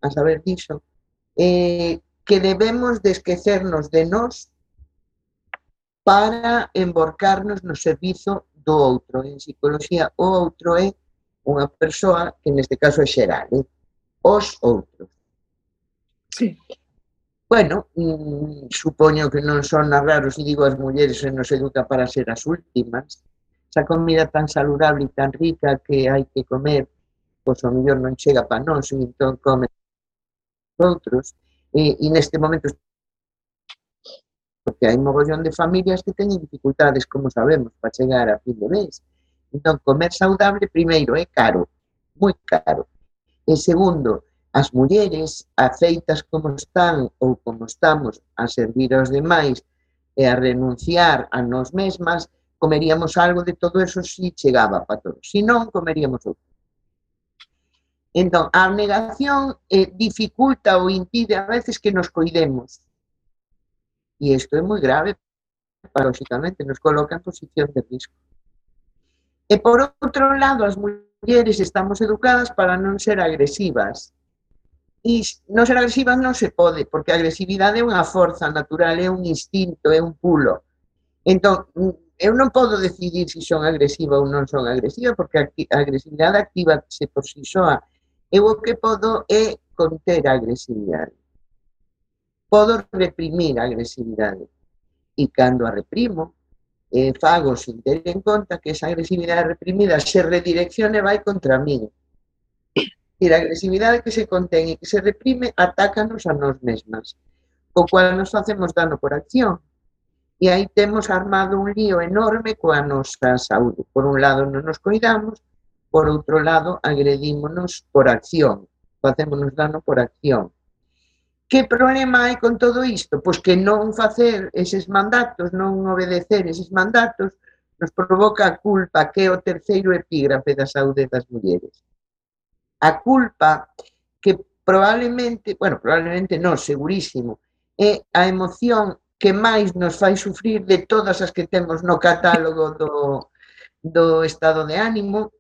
a saber diso, eh, que debemos de esquecernos de nós para emborcarnos no servizo do outro. En psicología, o outro é unha persoa que neste caso é xeral, eh? os outros. Sí. Bueno, mm, supoño que non son raros se digo as mulleres se nos educa para ser as últimas. Esa comida tan saludable e tan rica que hai que comer, pois o mellor non chega para nós, e entón comen outros. E, e neste momento porque hai mogollón de familias que teñen dificultades, como sabemos, para chegar a fin de mes. Entón, comer saudable, primeiro, é caro, moi caro. E segundo, as mulleres aceitas como están ou como estamos a servir aos demais e a renunciar a nos mesmas, comeríamos algo de todo eso si chegaba para todos. Si non, comeríamos outro. Entón, a negación eh, dificulta ou impide a veces que nos coidemos Y esto es muy grave, paradójicamente, nos coloca en posición de risco. E por outro lado, as mulleres estamos educadas para non ser agresivas. E non ser agresivas non se pode, porque a agresividade é unha forza natural, é un instinto, é un pulo. Entón, eu non podo decidir se si son agresiva ou non son agresiva, porque a agresividade activa se por si soa. Eu o que podo é conter a agresividade. Podo reprimir a agresividade. E cando a reprimo, eh, fago sin ter en conta que esa agresividade reprimida se redireccione vai contra min. E a agresividade que se contén e que se reprime atácanos a nós mesmas, o cual nos facemos dano por acción. E aí temos armado un lío enorme coa nosa saúde. Por un lado non nos cuidamos, por outro lado agredímonos por acción, facémonos dano por acción. Que problema hai con todo isto? Pois que non facer eses mandatos, non obedecer eses mandatos, nos provoca a culpa, que é o terceiro epígrafe da saúde das mulleres. A culpa que probablemente, bueno, probablemente non, segurísimo, é a emoción que máis nos fai sufrir de todas as que temos no catálogo do, do estado de ánimo,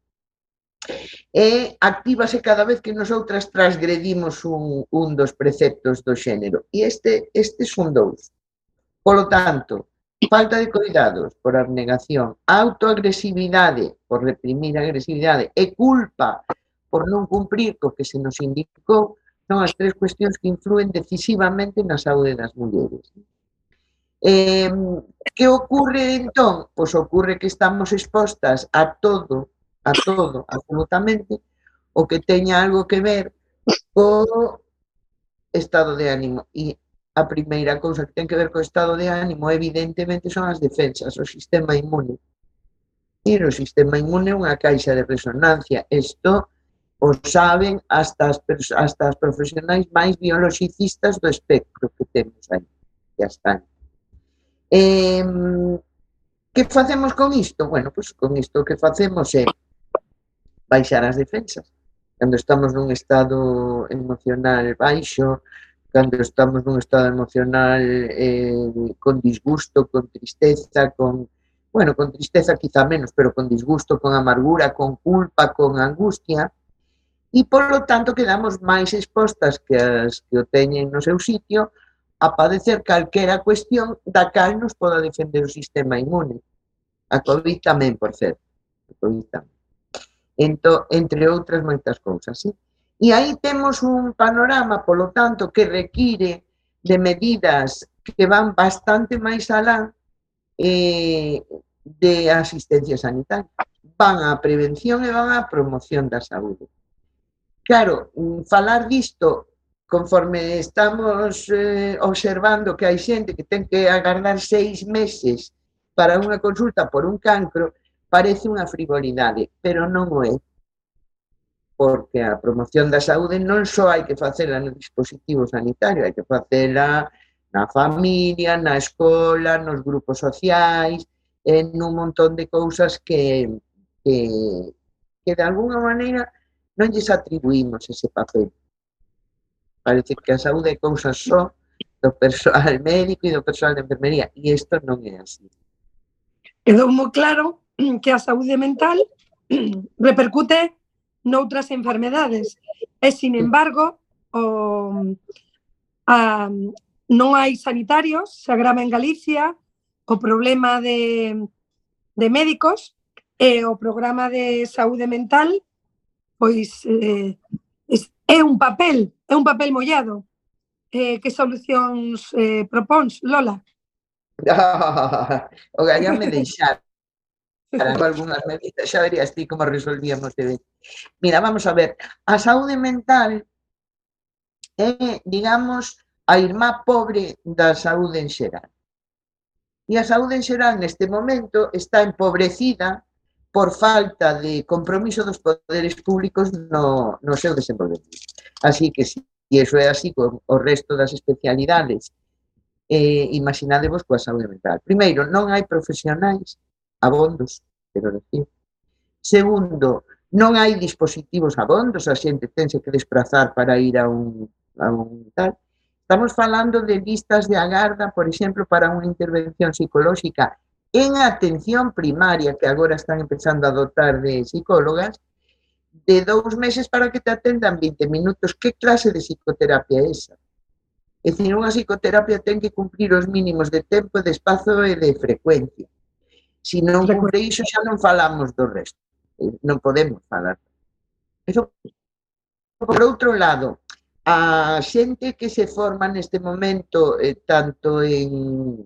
e actívase cada vez que nosotras transgredimos un, un dos preceptos do xénero. E este, este son dous. Polo tanto, falta de cuidados por abnegación, autoagresividade por reprimir a agresividade e culpa por non cumprir co que se nos indicou son as tres cuestións que influen decisivamente na saúde das mulleres. Eh, que ocorre entón? Pois ocorre que estamos expostas a todo a todo, absolutamente, o que teña algo que ver co estado de ánimo. E a primeira cousa que ten que ver co estado de ánimo, evidentemente, son as defensas, o sistema inmune. E o sistema inmune é unha caixa de resonancia. Isto o saben hasta as, hasta as profesionais máis biologicistas do espectro que temos aí. Ya están. Eh, que facemos con isto? Bueno, pois pues, con isto que facemos é eh, baixar as defensas. Cando estamos nun estado emocional baixo, cando estamos nun estado emocional eh, con disgusto, con tristeza, con bueno, con tristeza quizá menos, pero con disgusto, con amargura, con culpa, con angustia, e polo tanto quedamos máis expostas que as que o teñen no seu sitio a padecer calquera cuestión da cal nos poda defender o sistema inmune. A COVID tamén, por certo. A COVID tamén ento, entre outras moitas cousas. Sí? E aí temos un panorama, polo tanto, que require de medidas que van bastante máis alá eh, de asistencia sanitaria. Van á prevención e van á promoción da saúde. Claro, falar disto conforme estamos eh, observando que hai xente que ten que agardar seis meses para unha consulta por un cancro, Parece unha frivolidade, pero non o é. Porque a promoción da saúde non só hai que facela no dispositivo sanitario, hai que facela na familia, na escola, nos grupos sociais, en un montón de cousas que, que, que de alguna maneira non lles atribuímos ese papel. Parece que a saúde é cousa só do persoal *laughs* médico e do persoal de enfermería, e isto non é así. Quedou moi claro *clears throat* que a saúde mental *clears throat* repercute noutras enfermedades e, sin embargo, o, a, non hai sanitarios, se agrava en Galicia o problema de, de médicos e o programa de saúde mental pois eh, é un papel, é un papel mollado. Eh, que solucións eh, propóns, Lola? *laughs* O gañón me deixar para algunhas medidas, xa verías ti como resolvíamos de ben. Mira, vamos a ver, a saúde mental é, digamos, a irmá pobre da saúde en xeral. E a saúde en xeral neste momento está empobrecida por falta de compromiso dos poderes públicos no, no seu desenvolvemento. Así que si iso é así co, o resto das especialidades, eh, imaginadevos coa saúde mental. Primeiro, non hai profesionais abondos, quero decir. Segundo, non hai dispositivos abondos, a xente tense que desplazar para ir a un, a un tal. Estamos falando de listas de agarda, por exemplo, para unha intervención psicolóxica en atención primaria, que agora están empezando a dotar de psicólogas, de dous meses para que te atendan 20 minutos. Que clase de psicoterapia é esa? É dicir, unha psicoterapia ten que cumprir os mínimos de tempo, de espazo e de frecuencia. Se non cumpre iso, xa non falamos do resto. Eh, non podemos falar. Eso, por outro lado, a xente que se forma neste momento, eh, tanto en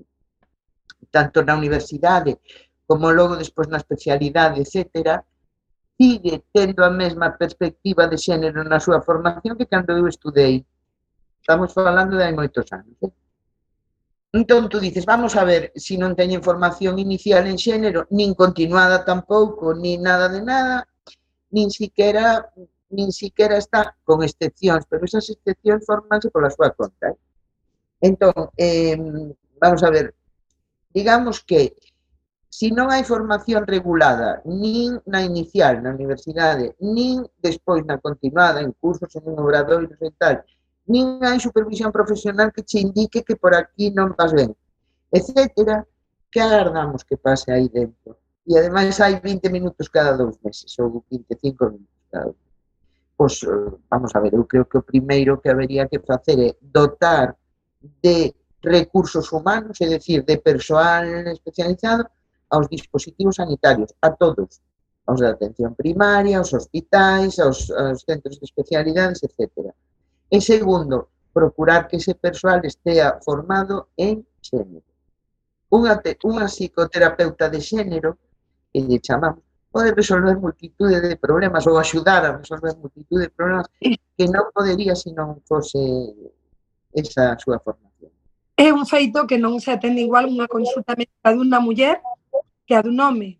tanto na universidade como logo despois na especialidade, etcétera, sigue tendo a mesma perspectiva de xénero na súa formación que cando eu estudei. Estamos falando de hai moitos anos. Eh? Entón, tú dices, vamos a ver se si non teñen formación inicial en xénero, nin continuada tampouco, nin nada de nada, nin siquiera, nin siquiera está con excepcións, pero esas excepcións formanse pola súa conta. Eh? Entón, eh, vamos a ver, digamos que se si non hai formación regulada nin na inicial, na universidade, nin despois na continuada, en cursos, en obradoiros e tal, nin hai supervisión profesional que che indique que por aquí non vas ben, etcétera, Que agardamos que pase aí dentro? E ademais hai 20 minutos cada dous meses, ou 25 minutos cada dous. Pois, eh, vamos a ver, eu creo que o primeiro que habería que facer é dotar de recursos humanos, é dicir, de persoal especializado, aos dispositivos sanitarios, a todos, aos de atención primaria, aos hospitais, aos, aos centros de especialidades, etcétera E segundo, procurar que ese persoal estea formado en xénero. Unha, te, unha psicoterapeuta de xénero, que lle chamamos, pode resolver multitude de problemas ou axudar a resolver multitude de problemas que non podería se non fose esa súa formación. É un feito que non se atende igual unha consulta médica dunha muller que a dun home,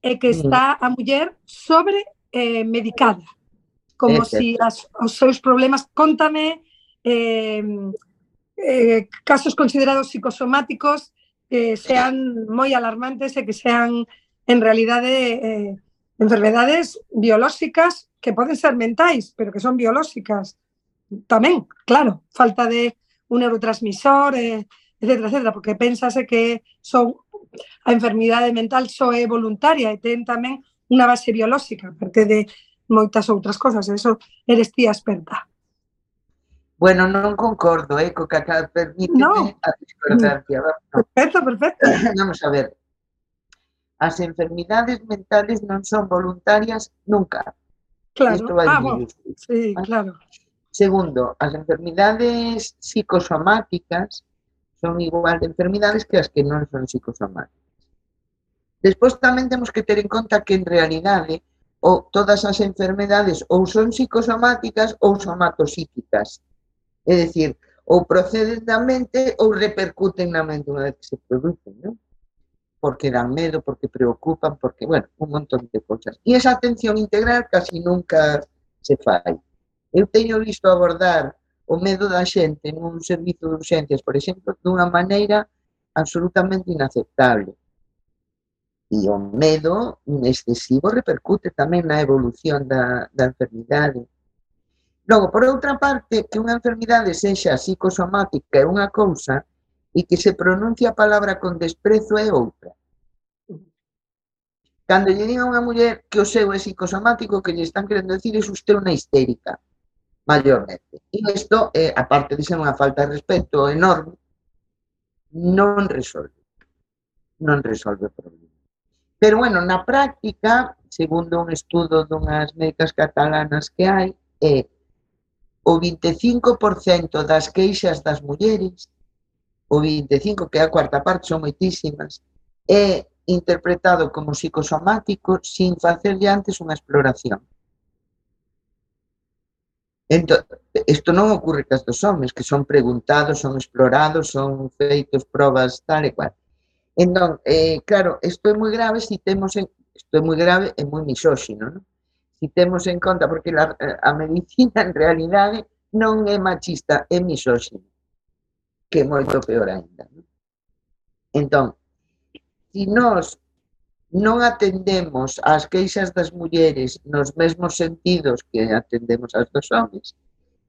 e que mm. está a muller sobre eh, medicada como si as, os seus problemas... Contame eh, eh, casos considerados psicosomáticos que sean moi alarmantes e que sean en realidade eh, enfermedades biolóxicas que poden ser mentais, pero que son biolóxicas tamén, claro, falta de un neurotransmisor, eh, etcétera, etcétera, porque pensase que son a enfermidade mental só é voluntaria e ten tamén unha base biolóxica, parte de moitas outras cosas, eso eres ti experta. Bueno, non concordo, eh, co que acá permíteme no. Eh, a discordancia. Vamos. Perfecto, perfecto. *clears throat* Vamos a ver. As enfermidades mentales non son voluntarias nunca. Claro. Isto vai ah, bueno. Sí, ¿vale? claro. Segundo, as enfermidades psicosomáticas son igual de enfermidades que as que non son psicosomáticas. Despois tamén temos que ter en conta que en realidade ou todas as enfermedades ou son psicosomáticas ou somatosíquicas. É dicir, ou proceden da mente ou repercuten na mente unha vez que se producen, non? porque dan medo, porque preocupan, porque, bueno, un montón de cosas. E esa atención integral casi nunca se fai. Eu teño visto abordar o medo da xente nun servizo de urxencias, por exemplo, dunha maneira absolutamente inaceptable. E o medo excesivo repercute tamén na evolución da, da enfermidade. Logo, por outra parte, que unha enfermidade sexa psicosomática é unha cousa e que se pronuncia a palabra con desprezo é outra. Cando lle diga a unha muller que o seu é psicosomático, que lle están querendo decir é usted unha histérica, maiormente. E isto, eh, aparte de ser unha falta de respeto enorme, non resolve. Non resolve o problema. Pero bueno, na práctica, segundo un estudo dunhas médicas catalanas que hai, é o 25% das queixas das mulleres, o 25, que é a cuarta parte, son moitísimas, é interpretado como psicosomático sin facerlle antes unha exploración. Entón, isto non ocorre cas dos homens, que son preguntados, son explorados, son feitos probas tal e cual. Entón, eh, claro, isto é moi grave si temos en, isto é moi grave e moi misóxino, non? Si temos en conta, porque la, eh, a medicina en realidade non é machista, é misóxina, que é moito peor ainda. Non? Entón, si nós non atendemos ás queixas das mulleres nos mesmos sentidos que atendemos ás dos homens,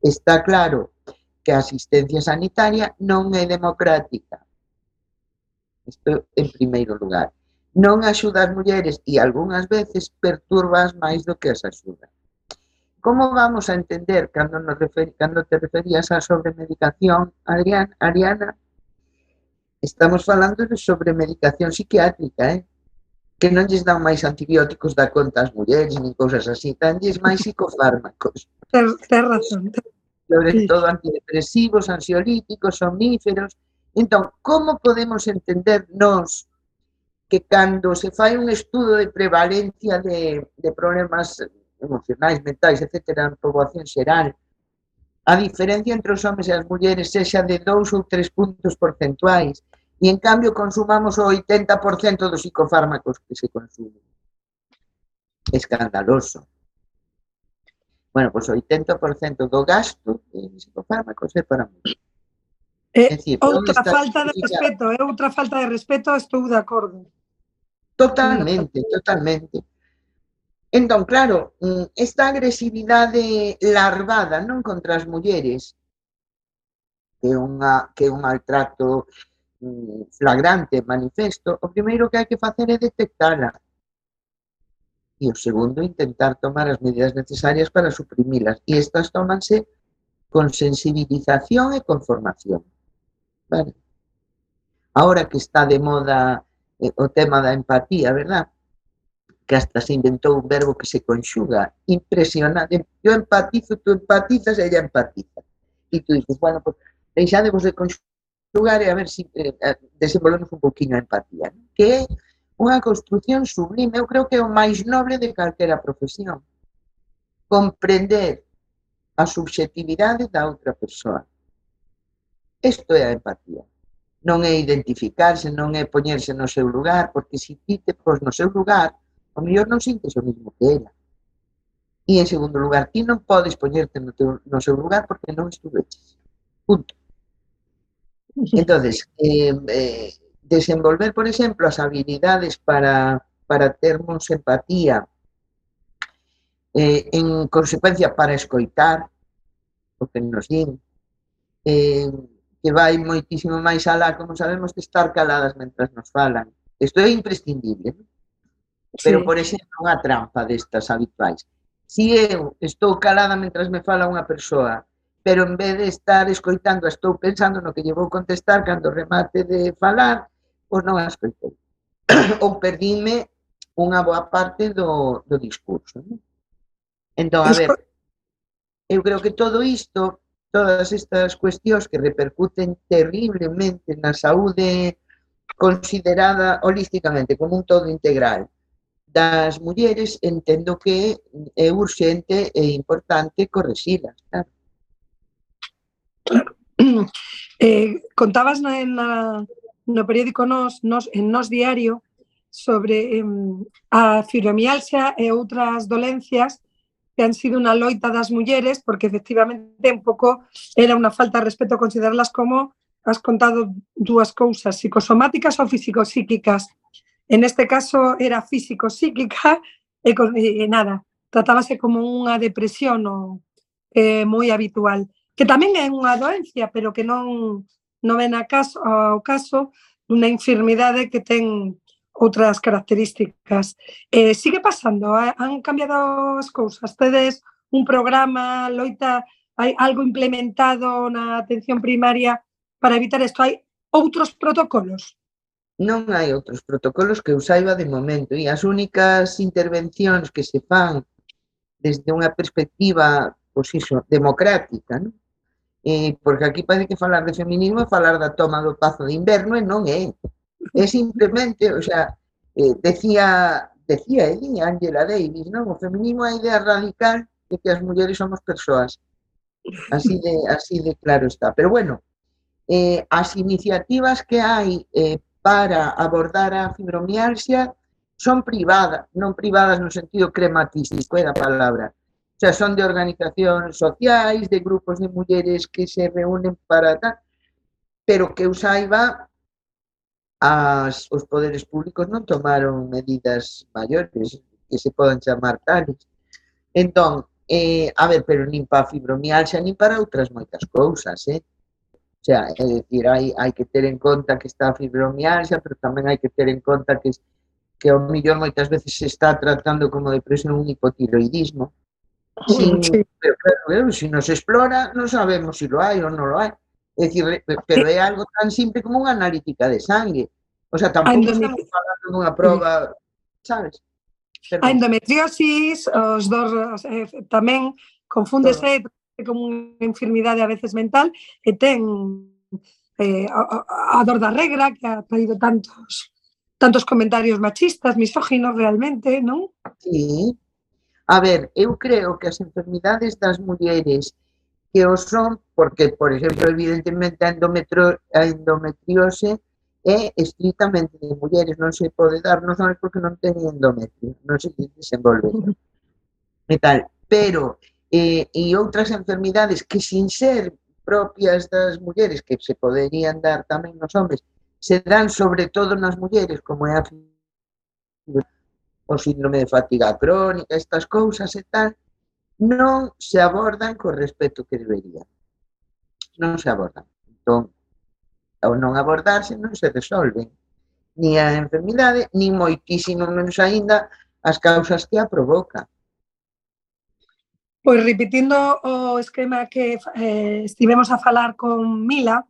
está claro que a asistencia sanitaria non é democrática, Isto en primeiro lugar. Non axuda as mulleres e algunhas veces perturbas máis do que as axuda. Como vamos a entender cando, nos refer, cando te referías a sobremedicación, Adrián, Ariana? Estamos falando de sobremedicación psiquiátrica, eh? que non lles dan máis antibióticos da conta ás mulleres, nin cousas así, danlles máis *laughs* psicofármacos. Ten razón. Sobre todo antidepresivos, ansiolíticos, somníferos, Entón, como podemos entender nós que cando se fai un estudo de prevalencia de, de problemas emocionais, mentais, etc., en poboación xeral, a diferencia entre os homens e as mulleres sexa de dous ou tres puntos porcentuais, e en cambio consumamos o 80% dos psicofármacos que se consumen. Escandaloso. Bueno, pois pues, o 80% do gasto en psicofármacos é para mulleres. Eh, é, decir, outra eh, falta de respeto, é outra falta de respeto, estou de acordo. Totalmente, totalmente. Entón, claro, mm, esta agresividade larvada non contra as mulleres, que é, unha, que é un maltrato mm, flagrante, manifesto, o primeiro que hai que facer é detectala. E o segundo, intentar tomar as medidas necesarias para suprimilas. E estas tómanse con sensibilización e con formación. Ahora que está de moda eh, o tema da empatía, verdad? Que hasta se inventou un verbo que se conxuga. Impresionante. Yo empatizo, tú empatizas, ella empatiza. E tú dices, bueno, pues, deixadevos de conxugar e a ver si, eh, desenvolvemos un poquinho a empatía. Que é unha construción sublime, eu creo que é o máis noble de calquera profesión. Comprender a subjetividade da outra persoa. Isto é a empatía. Non é identificarse, non é poñerse no seu lugar, porque se ti te pos no seu lugar, o mellor non sintes o mismo que ela. E en segundo lugar, ti non podes poñerte no, teu, no seu lugar porque non estuveches. Punto. Entonces, eh, eh, desenvolver, por exemplo, as habilidades para, para termos empatía, eh, en consecuencia para escoitar o que nos din, eh, que vai moitísimo máis alá, como sabemos, que estar caladas mentras nos falan. Isto é imprescindible. Non? Sí. Pero, por exemplo, unha trampa destas habituais. Si eu estou calada mentras me fala unha persoa, pero en vez de estar escoitando, estou pensando no que lle vou contestar cando remate de falar, pois non a escoitei. *clears throat* Ou perdíme unha boa parte do, do discurso. Non? Entón, a ver, eu creo que todo isto todas estas cuestións que repercuten terriblemente na saúde considerada holísticamente como un todo integral das mulleres, entendo que é urxente e importante correxilas, claro. Claro. Eh, contabas na, na, no periódico Nos, Nos, en Nos Diario sobre eh, a fibromialgia e outras dolencias ten sido unha loita das mulleres, porque efectivamente un pouco era unha falta de respeto considerarlas como has contado dúas cousas, psicosomáticas ou físico-psíquicas. En este caso era físico-psíquica e, e nada, tratábase como unha depresión o, eh, moi habitual, que tamén é unha doencia, pero que non, non ven a caso, ao caso dunha enfermidade que ten outras características. Eh, sigue pasando, ¿eh? han cambiado as cousas. Tedes un programa, loita, hai algo implementado na atención primaria para evitar isto. Hai outros protocolos? Non hai outros protocolos que eu saiba de momento e as únicas intervencións que se fan desde unha perspectiva pois iso, democrática, non? Eh, porque aquí parece que falar de feminismo é falar da toma do pazo de inverno e non é. É simplemente, o sea, eh, decía, decía Eli, Angela Davis, non? O feminismo é a idea radical de que as mulleres somos persoas. Así de, así de claro está. Pero bueno, eh, as iniciativas que hai eh, para abordar a fibromialgia son privadas, non privadas no sentido crematístico é da palabra. O sea, son de organizacións sociais, de grupos de mulleres que se reúnen para tal, pero que eu saiba, as, os poderes públicos non tomaron medidas maiores que se podan chamar tales. Entón, eh, a ver, pero nin para fibromialxa nin para outras moitas cousas, eh? O sea, é dicir, hai, hai que ter en conta que está a fibromialxa, pero tamén hai que ter en conta que, que o millón moitas veces se está tratando como depresión un hipotiroidismo. Sin, sí. pero claro, se si nos explora, non sabemos se si lo hai ou non lo hai. É dicir, pero é algo tan simple como unha analítica de sangue. O sea, tampouco estamos falando dunha proba, sabes? Perdón. A endometriosis, os dos eh, tamén confúndese Todo. como unha enfermidade a veces mental e ten eh, a, a dor da regra que ha traído tantos tantos comentarios machistas, misóginos realmente, non? Sí. A ver, eu creo que as enfermidades das mulleres que o son, porque, por exemplo, evidentemente a, a endometriose é estritamente de mulleres, non se pode dar non son porque non teñen endometrio, non se desenvolve. E tal, pero eh, e outras enfermidades que sin ser propias das mulleres que se poderían dar tamén nos hombres, se dan sobre todo nas mulleres, como é a o síndrome de fatiga crónica, estas cousas e tal, non se abordan co respeto que deberían. Non se abordan. Entón, ao non abordarse, non se resolven ni a enfermidade, ni moitísimo menos aínda as causas que a provocan. Pois repetindo o esquema que eh, estivemos a falar con Mila,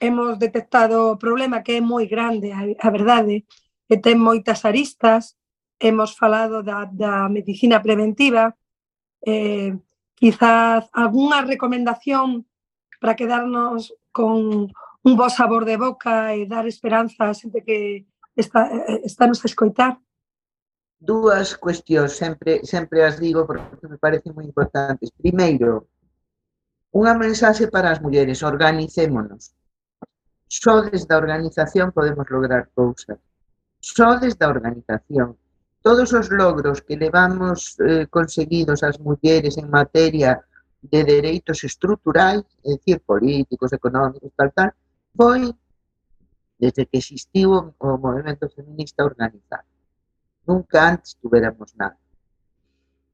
hemos detectado o problema que é moi grande, a, a verdade, que ten moitas aristas, hemos falado da, da medicina preventiva, eh, quizás algunha recomendación para quedarnos con un bo sabor de boca e dar esperanza a xente que está, eh, está nos a escoitar? Dúas cuestións, sempre, sempre as digo porque me parecen moi importantes. Primeiro, unha mensaxe para as mulleres, organicémonos. Só desde a organización podemos lograr cousas. Só desde a organización todos os logros que levamos eh, conseguidos as mulleres en materia de dereitos estruturais, é dicir, políticos, económicos, tal, tal, foi desde que existiu o movimento feminista organizado. Nunca antes tuveramos nada.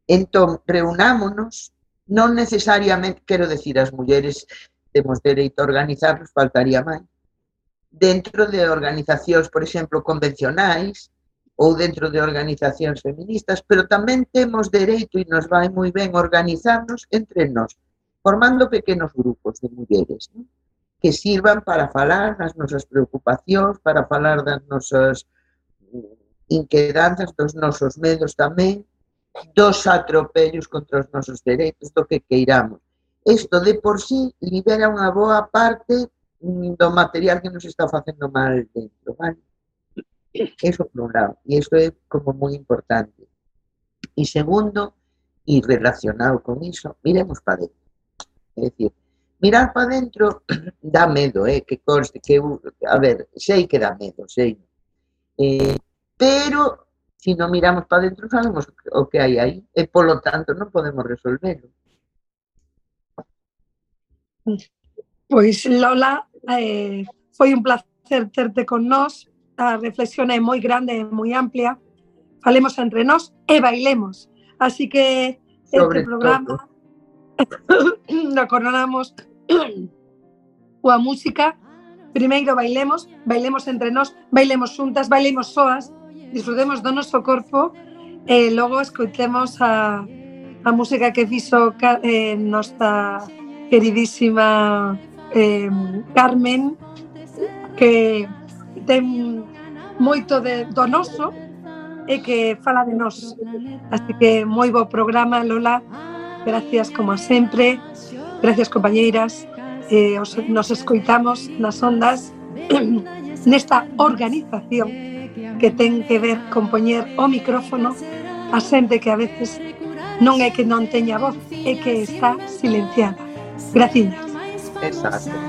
Entón, reunámonos, non necesariamente, quero decir, as mulleres temos dereito a organizarnos, faltaría máis, dentro de organizacións, por exemplo, convencionais, ou dentro de organizacións feministas, pero tamén temos dereito e nos vai moi ben organizarnos entre nós, formando pequenos grupos de mulleres, non? que sirvan para falar das nosas preocupacións, para falar das nosas mm, inquedanzas, dos nosos medos tamén, dos atropellos contra os nosos dereitos, do que queiramos. Isto de por sí libera unha boa parte mm, do material que nos está facendo mal dentro, vale? Eso por un lado, e iso é como moi importante. E segundo, e relacionado con iso, miremos para dentro. É dicir, mirar para dentro *clears throat* dá medo, eh, que conste que, a ver, sei que dá medo, sei. Eh, pero se non miramos para dentro sabemos o que hai aí e polo tanto non podemos resolverlo. Pois Lola, eh, foi un placer terte con nós, a reflexión é moi grande, e moi amplia. Falemos entre nós e bailemos. Así que Sobre este programa *coughs* lo coronamos *coughs* coa música. Primeiro bailemos, bailemos entre nós, bailemos xuntas, bailemos soas, disfrutemos do noso corpo e eh, logo escoitemos a, a música que fixo eh, nosta queridísima eh, Carmen que ten moito de, do noso e que fala de nós. Así que moi bo programa, Lola. Gracias como sempre. Gracias, compañeiras. Eh, os, nos escoitamos nas ondas *clears throat* nesta organización que ten que ver con poñer o micrófono a xente que a veces non é que non teña voz, é que está silenciada. Graciñas. Exacto.